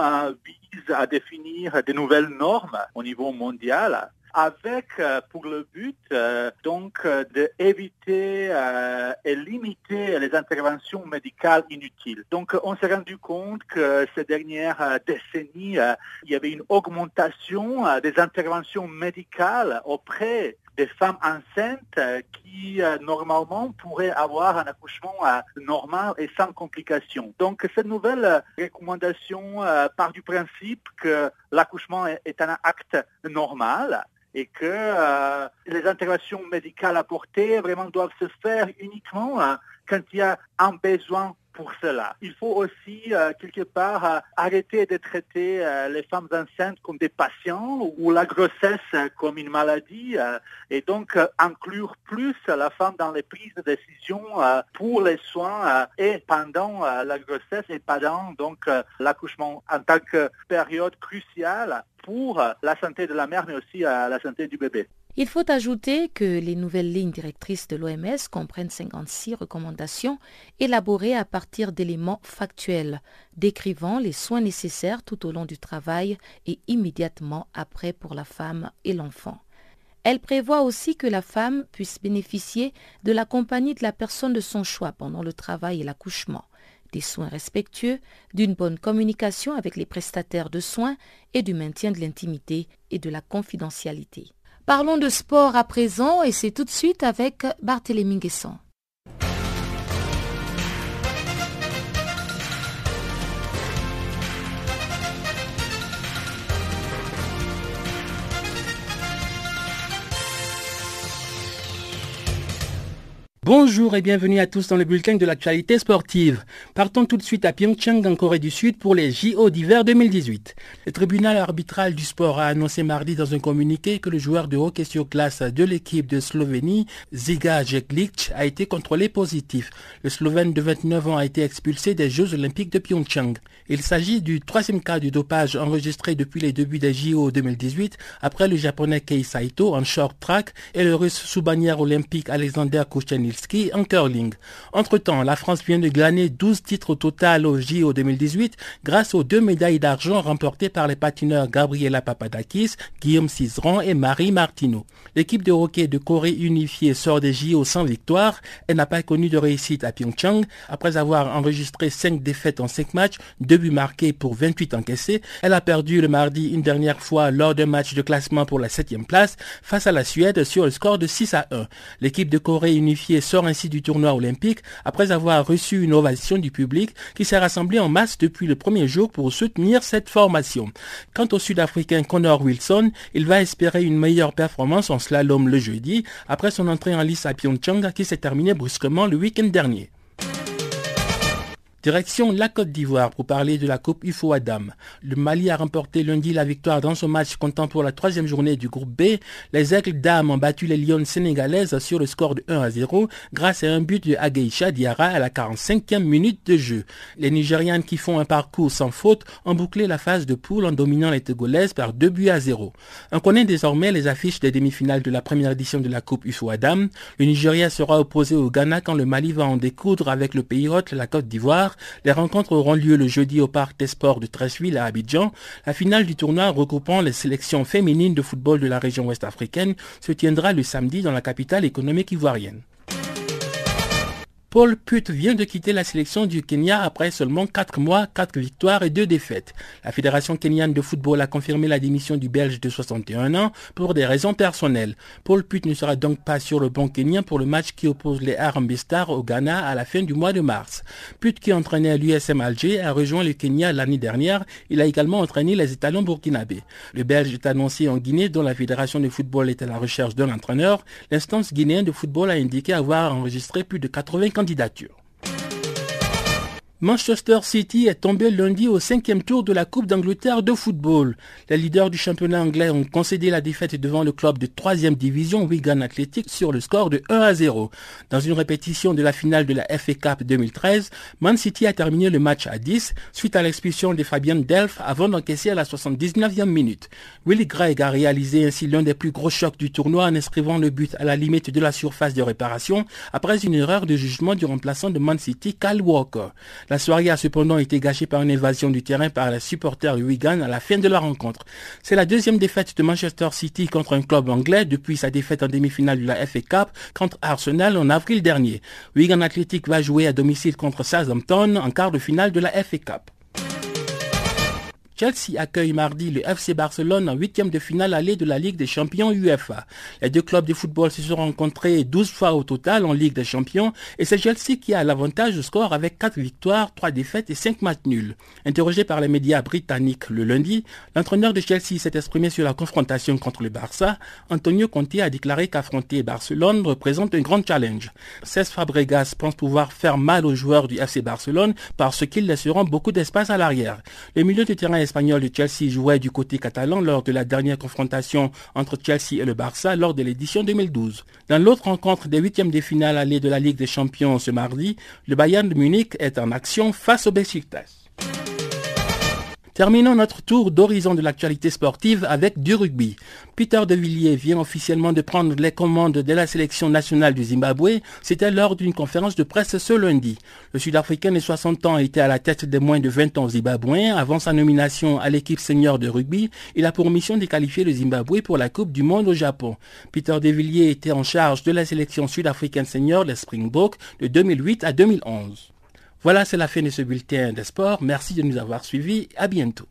visent à définir de nouvelles normes au niveau mondial avec pour le but donc d'éviter et limiter les interventions médicales inutiles. Donc on s'est rendu compte que ces dernières décennies, il y avait une augmentation des interventions médicales auprès des femmes enceintes euh, qui euh, normalement pourraient avoir un accouchement euh, normal et sans complications. Donc cette nouvelle recommandation part du principe que l'accouchement est un acte normal et que les interventions médicales apportées vraiment doivent se faire uniquement quand il y a un besoin Il faut aussi, euh, quelque part, euh, arrêter de traiter euh, les femmes enceintes comme des patients ou la grossesse comme une maladie et donc inclure plus la femme dans les prises de décision pour les soins et pendant la grossesse et pendant donc l'accouchement en tant que période cruciale pour la santé de la mère mais aussi la santé du bébé. Il faut ajouter que les nouvelles lignes directrices de l'OMS comprennent 56 recommandations élaborées à partir d'éléments factuels, décrivant les soins nécessaires tout au long du travail et immédiatement après pour la femme et l'enfant. Elle prévoit aussi que la femme puisse bénéficier de la compagnie de la personne de son choix pendant le travail et l'accouchement, des soins respectueux, d'une bonne communication avec les prestataires de soins et du maintien de l'intimité et de la confidentialité. Parlons de sport à présent et c'est tout de suite avec Barthélémy Guesson. Bonjour et bienvenue à tous dans le bulletin de l'actualité sportive. Partons tout de suite à Pyeongchang en Corée du Sud pour les JO d'hiver 2018. Le tribunal arbitral du sport a annoncé mardi dans un communiqué que le joueur de hockey sur glace de l'équipe de Slovénie, Ziga Jeklic, a été contrôlé positif. Le Slovène de 29 ans a été expulsé des Jeux olympiques de Pyeongchang. Il s'agit du troisième cas de dopage enregistré depuis les débuts des JO 2018 après le japonais Kei Saito en short track et le russe sous bannière olympique Alexander Kouchenil ski en curling. Entre-temps, la France vient de glaner 12 titres au total au JO 2018 grâce aux deux médailles d'argent remportées par les patineurs Gabriela Papadakis, Guillaume Cizeron et Marie Martineau. L'équipe de hockey de Corée unifiée sort des JO sans victoire. Elle n'a pas connu de réussite à Pyeongchang. Après avoir enregistré 5 défaites en 5 matchs, 2 buts marqués pour 28 encaissés, elle a perdu le mardi une dernière fois lors d'un match de classement pour la 7 place face à la Suède sur le score de 6 à 1. L'équipe de Corée unifiée sort ainsi du tournoi olympique après avoir reçu une ovation du public qui s'est rassemblé en masse depuis le premier jour pour soutenir cette formation. Quant au Sud-Africain Connor Wilson, il va espérer une meilleure performance en slalom le jeudi après son entrée en lice à Pyeongchang qui s'est terminée brusquement le week-end dernier. Direction la Côte d'Ivoire pour parler de la Coupe UFO Adam. Le Mali a remporté lundi la victoire dans son match comptant pour la troisième journée du groupe B. Les Aigles d'Am ont battu les Lions sénégalaises sur le score de 1 à 0 grâce à un but de Ageisha Diarra à la 45e minute de jeu. Les Nigérianes qui font un parcours sans faute ont bouclé la phase de poule en dominant les Togolaises par 2 buts à 0. On connaît désormais les affiches des demi-finales de la première édition de la Coupe UFO Adam. Le Nigeria sera opposé au Ghana quand le Mali va en découdre avec le pays hôte, la Côte d'Ivoire. Les rencontres auront lieu le jeudi au Parc des Sports de Treichville à Abidjan. La finale du tournoi regroupant les sélections féminines de football de la région ouest africaine se tiendra le samedi dans la capitale économique ivoirienne. Paul Put vient de quitter la sélection du Kenya après seulement 4 mois, 4 victoires et 2 défaites. La Fédération kenyane de football a confirmé la démission du Belge de 61 ans pour des raisons personnelles. Paul Put ne sera donc pas sur le banc kenyan pour le match qui oppose les Harambee Stars au Ghana à la fin du mois de mars. Put qui entraînait l'USM Alger a rejoint le Kenya l'année dernière. Il a également entraîné les étalons burkinabés. Le Belge est annoncé en Guinée dont la Fédération de football est à la recherche d'un entraîneur. L'instance guinéenne de football a indiqué avoir enregistré plus de 80 candidature. Manchester City est tombé lundi au cinquième tour de la Coupe d'Angleterre de football. Les leaders du championnat anglais ont concédé la défaite devant le club de troisième division Wigan Athletic sur le score de 1 à 0. Dans une répétition de la finale de la FA Cup 2013, Man City a terminé le match à 10 suite à l'expulsion de Fabien Delph avant d'encaisser à la 79e minute. Willie Gregg a réalisé ainsi l'un des plus gros chocs du tournoi en inscrivant le but à la limite de la surface de réparation après une erreur de jugement du remplaçant de Man City, Kyle Walker. La soirée a cependant été gâchée par une évasion du terrain par les supporters Wigan à la fin de la rencontre. C'est la deuxième défaite de Manchester City contre un club anglais depuis sa défaite en demi-finale de la FA Cup contre Arsenal en avril dernier. Wigan Athletic va jouer à domicile contre Southampton en quart de finale de la FA Cup. Chelsea accueille mardi le FC Barcelone en huitième de finale allée de la Ligue des Champions UEFA. Les deux clubs de football se sont rencontrés 12 fois au total en Ligue des Champions et c'est Chelsea qui a l'avantage de score avec 4 victoires, 3 défaites et 5 matchs nuls. Interrogé par les médias britanniques le lundi, l'entraîneur de Chelsea s'est exprimé sur la confrontation contre le Barça. Antonio Conte a déclaré qu'affronter Barcelone représente un grand challenge. Cesc Fabregas pense pouvoir faire mal aux joueurs du FC Barcelone parce qu'ils laisseront beaucoup d'espace à l'arrière. Le milieu de terrain espagnol de Chelsea jouait du côté catalan lors de la dernière confrontation entre Chelsea et le Barça lors de l'édition 2012. Dans l'autre rencontre des huitièmes de finale allée de la Ligue des Champions ce mardi, le Bayern de Munich est en action face au Besiktas. Terminons notre tour d'horizon de l'actualité sportive avec du rugby. Peter Devilliers vient officiellement de prendre les commandes de la sélection nationale du Zimbabwe. C'était lors d'une conférence de presse ce lundi. Le Sud-Africain de 60 ans était à la tête des moins de 20 ans zimbabwéens. Avant sa nomination à l'équipe senior de rugby, il a pour mission de qualifier le Zimbabwe pour la Coupe du Monde au Japon. Peter de Villiers était en charge de la sélection sud-africaine senior des Springboks de 2008 à 2011. Voilà, c'est la fin de ce bulletin des sports. Merci de nous avoir suivis. À bientôt.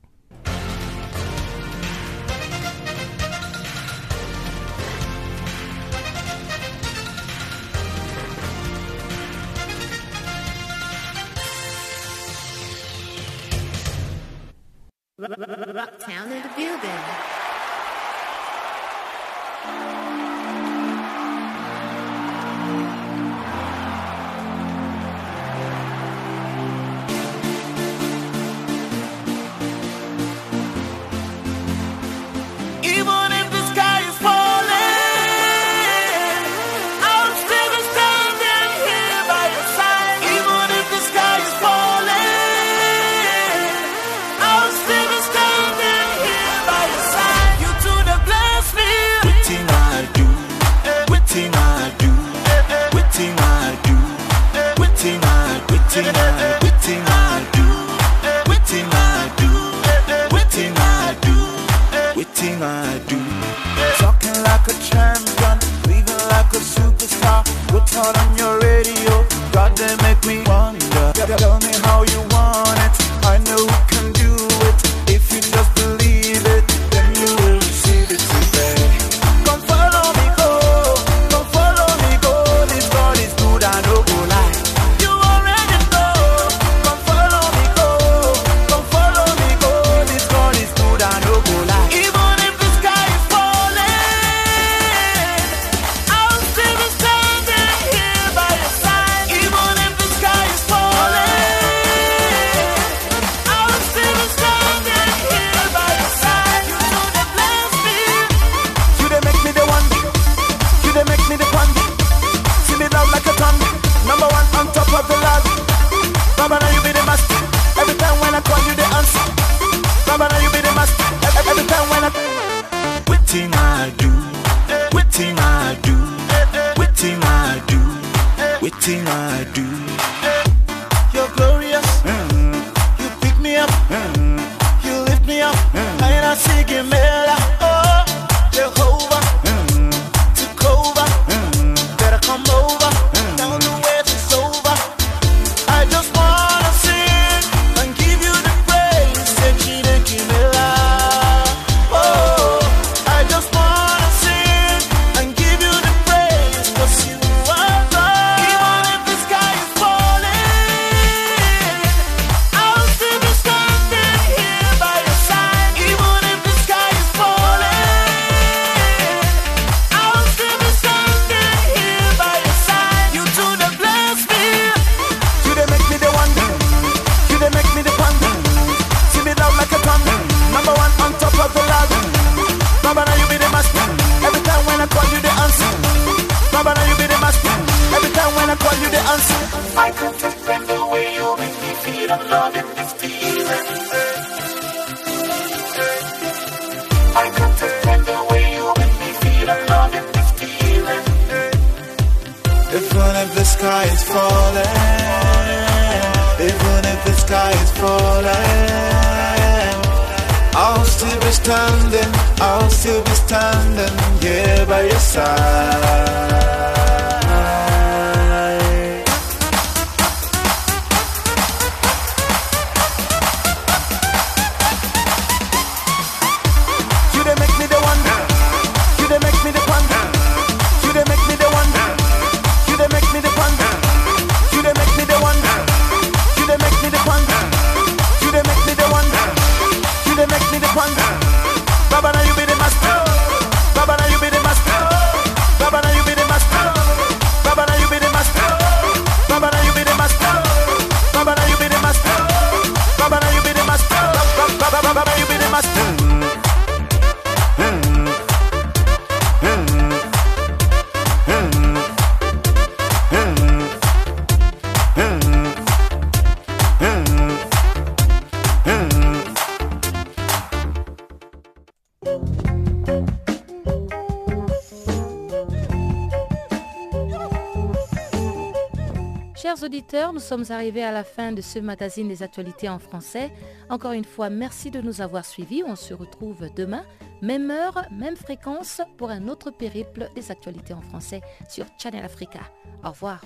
nous sommes arrivés à la fin de ce magazine des actualités en français. Encore une fois, merci de nous avoir suivis. On se retrouve demain, même heure, même fréquence, pour un autre périple des actualités en français sur Channel Africa. Au revoir.